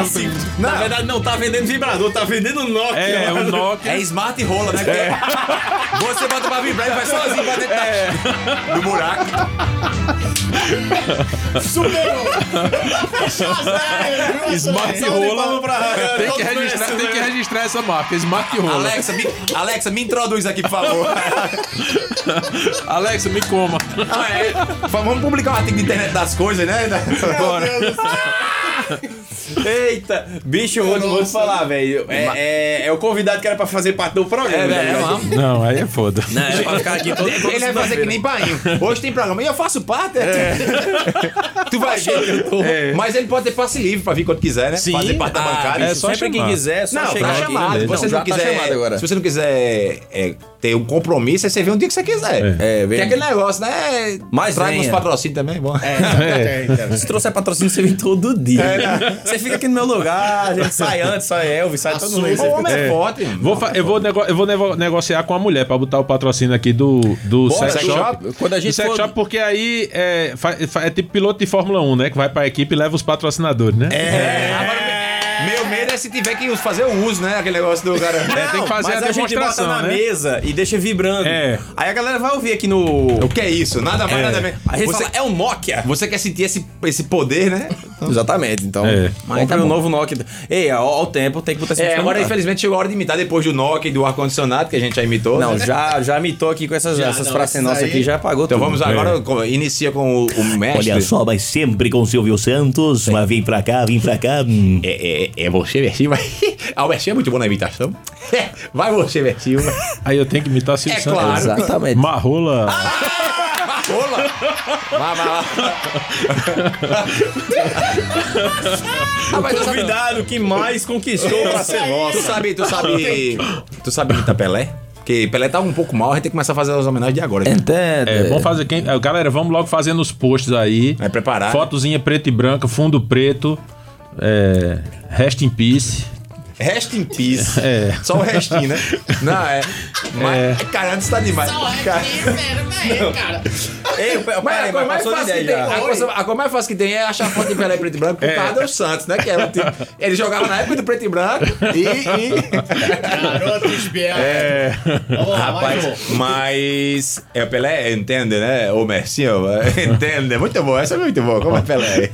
assim. Na verdade, não tá vendendo vibrador, tá vendendo Nokia. É, o. Nokia. É smart rola, né? Porque Você bota pra vibrar e vai sozinho pra dentro da- do buraco. Smart Rola. Tem que, registrar, tem que registrar essa marca, Smart Rola. Alexa me, Alexa, me introduz aqui, por favor. Alexa, me coma. Ah, é. Vamos publicar um artigo de internet das coisas, né? Bora. Eita, bicho, eu vou, te falar, velho. É, é, é o convidado que era pra fazer parte do programa. É, é, ligado? vamos. Não, aí é foda. Não, é pra ficar aqui todo Ele vai fazer que nem painho. Hoje tem programa e eu faço parte. Tu vai ver que eu tô. Mas ele pode ter passe livre pra vir quando quiser, né? Sim. Fazer parte da Ah, bancada. é só sempre chamar. que quiser, é só Não, chegar tá chamado. beleza. Você Não, não, já tá quiser, agora. Se você não quiser é, ter um compromisso, aí você vê um dia que você quiser. É, vem. Tem aquele negócio, né? Mas Traga uns venha. patrocínios também, bom. Se trouxer patrocínio, você vem todo dia. Você fica aqui no meu lugar, a gente sai antes, sai Elvis, sai todo mundo. O homem fica- é forte. Vou fa- eu vou, nego- eu vou nego- negociar com a mulher pra botar o patrocínio aqui do, do Bora, sex sex shop. shop. Quando a gente do sex for- shop, porque aí é, fa- fa- é tipo piloto de Fórmula 1, né? Que vai pra equipe e leva os patrocinadores, né? É, agora, é se tiver que fazer o uso, né? Aquele negócio do cara. É, tem que fazer Mas a a gente bota na né? mesa e deixa vibrando. É. Aí a galera vai ouvir aqui no. O que é isso? Nada mais, nada menos. Você, fala, é um Nokia. você quer sentir esse, esse poder, né? Exatamente, então. É. Compre tá um novo Nokia. Ei, ao, ao tempo tem que botar esse É, agora infelizmente chegou a hora de imitar depois do Nokia e do ar-condicionado, que a gente já imitou. Não, né? já, já mitou aqui com essas, Já, essas frases nossas aqui, já apagou Então tudo. vamos agora, co- inicia com o, o mestre. Olha só, mas sempre com o Silvio Santos. Mas vem pra cá, vem pra cá. Hum. É, é, é você, Vertinho. vai- Ah, o Vertinho é muito bom na imitação. Vai você, Vertinho. Aí eu tenho que imitar Silvio É Santos. claro. Exatamente. Marrola. Rola! Vai, vai lá. Ah, mas tu sabe- Convidado que mais conquistou pra ser Tu nosso. sabe, tu sabe. Tu sabe imitar Pelé? Porque Pelé tá um pouco mal, a gente tem que começar a fazer as homenagens de agora. Entende? É, vamos fazer quem. é, Galera, vamos logo fazendo os posts aí. Vai preparar. Fotozinha preta e branca, fundo preto. É, rest in peace. Rest in peace. É. Só o restinho, né? Não, é. Mas, cara, antes tá demais. Cara, Ei, mas a coisa mas mais fácil que 10 tem, a coisa, a coisa mais fácil que tem é achar foto de Pelé em preto e branco por causa do Santos, né? Que era o time- ele jogava na época do preto e branco e. e- Garoto esperto. É. Mais Rapaz, mas é o Pelé, entende, né? O Mercinho, entende. Muito bom, essa é muito boa. Como é Pelé?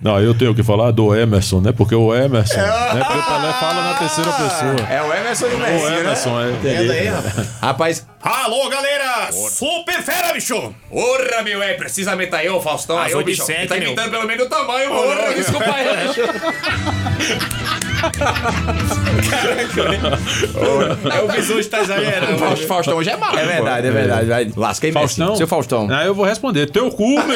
Não, eu tenho que falar do Emerson, né? Porque o Emerson. né? Porque o Pelé fala na terceira pessoa. É o Emerson e o O Mercinho, Emerson, né? é. Aí, rapaz. Rapaz, Alô, galera! Super fera, bicho! Porra, meu, é precisamente aí, ô Faustão. Aí, ô, bicho, sete, tá meu. imitando pelo menos o tamanho, porra. Desculpa aí, bicho. É o Bisu está exagerando. Faust- Faustão hoje é mal. É verdade, é verdade. Vai. Lasquei Faustão? Messi. Seu Faustão. Aí eu vou responder. Teu cu, meu.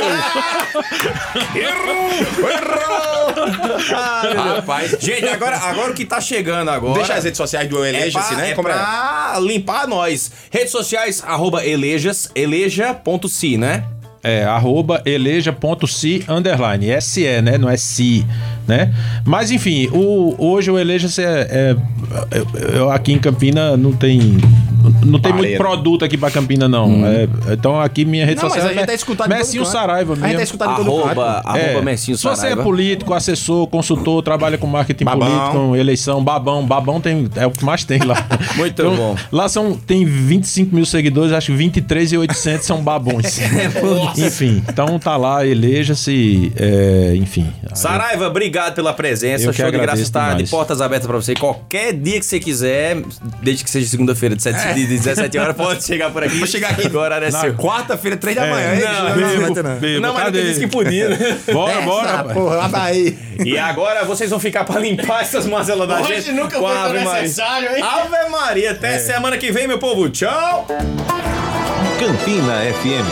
Rapaz, Gente, agora, agora o que tá chegando agora. deixa as redes sociais do É Eleja-se, pra, né? é Como é? pra limpar nós. Redes sociais, arroba elejas, eleja.si, né? É, arroba eleja.si underline. SE, né? Não é si, né? Mas enfim, o, hoje o Eleja-se é, é- eu aqui em Campina não tem. Não tem muito produto aqui pra Campina, não. É, então aqui minha rede Não, mas social a gente é tá escutando em todo Messinho canto. Saraiva A gente tá mesmo. escutando em todo Arroba, arroba Messinho Se você é político, assessor, consultor, trabalha com marketing Babão. político, eleição, babão, babão tem, é o que mais tem lá. Muito Então, bom. Lá são, tem 25 mil seguidores, acho que 23,800 são babões. enfim, então tá lá, eleja-se, é, enfim. Saraiva, obrigado pela presença. Eu que Show de graça está de portas abertas pra você. Qualquer dia que você quiser, desde que seja segunda-feira, de, 7, de 17 horas, pode chegar por aqui. Vou chegar aqui. Horário é Na seu. quarta-feira, três da É, manhã. hein? não, Não, não, não, Bebo, não, não. bebo, Não, mas cadê? disse que podia, né? Bora, bora, Essa porra, lá daí. E agora vocês vão ficar pra limpar essas mazelas da Hoje gente. nunca com foi tão necessário, hein? Ave Maria, até semana que vem, meu povo. Tchau! Campina FM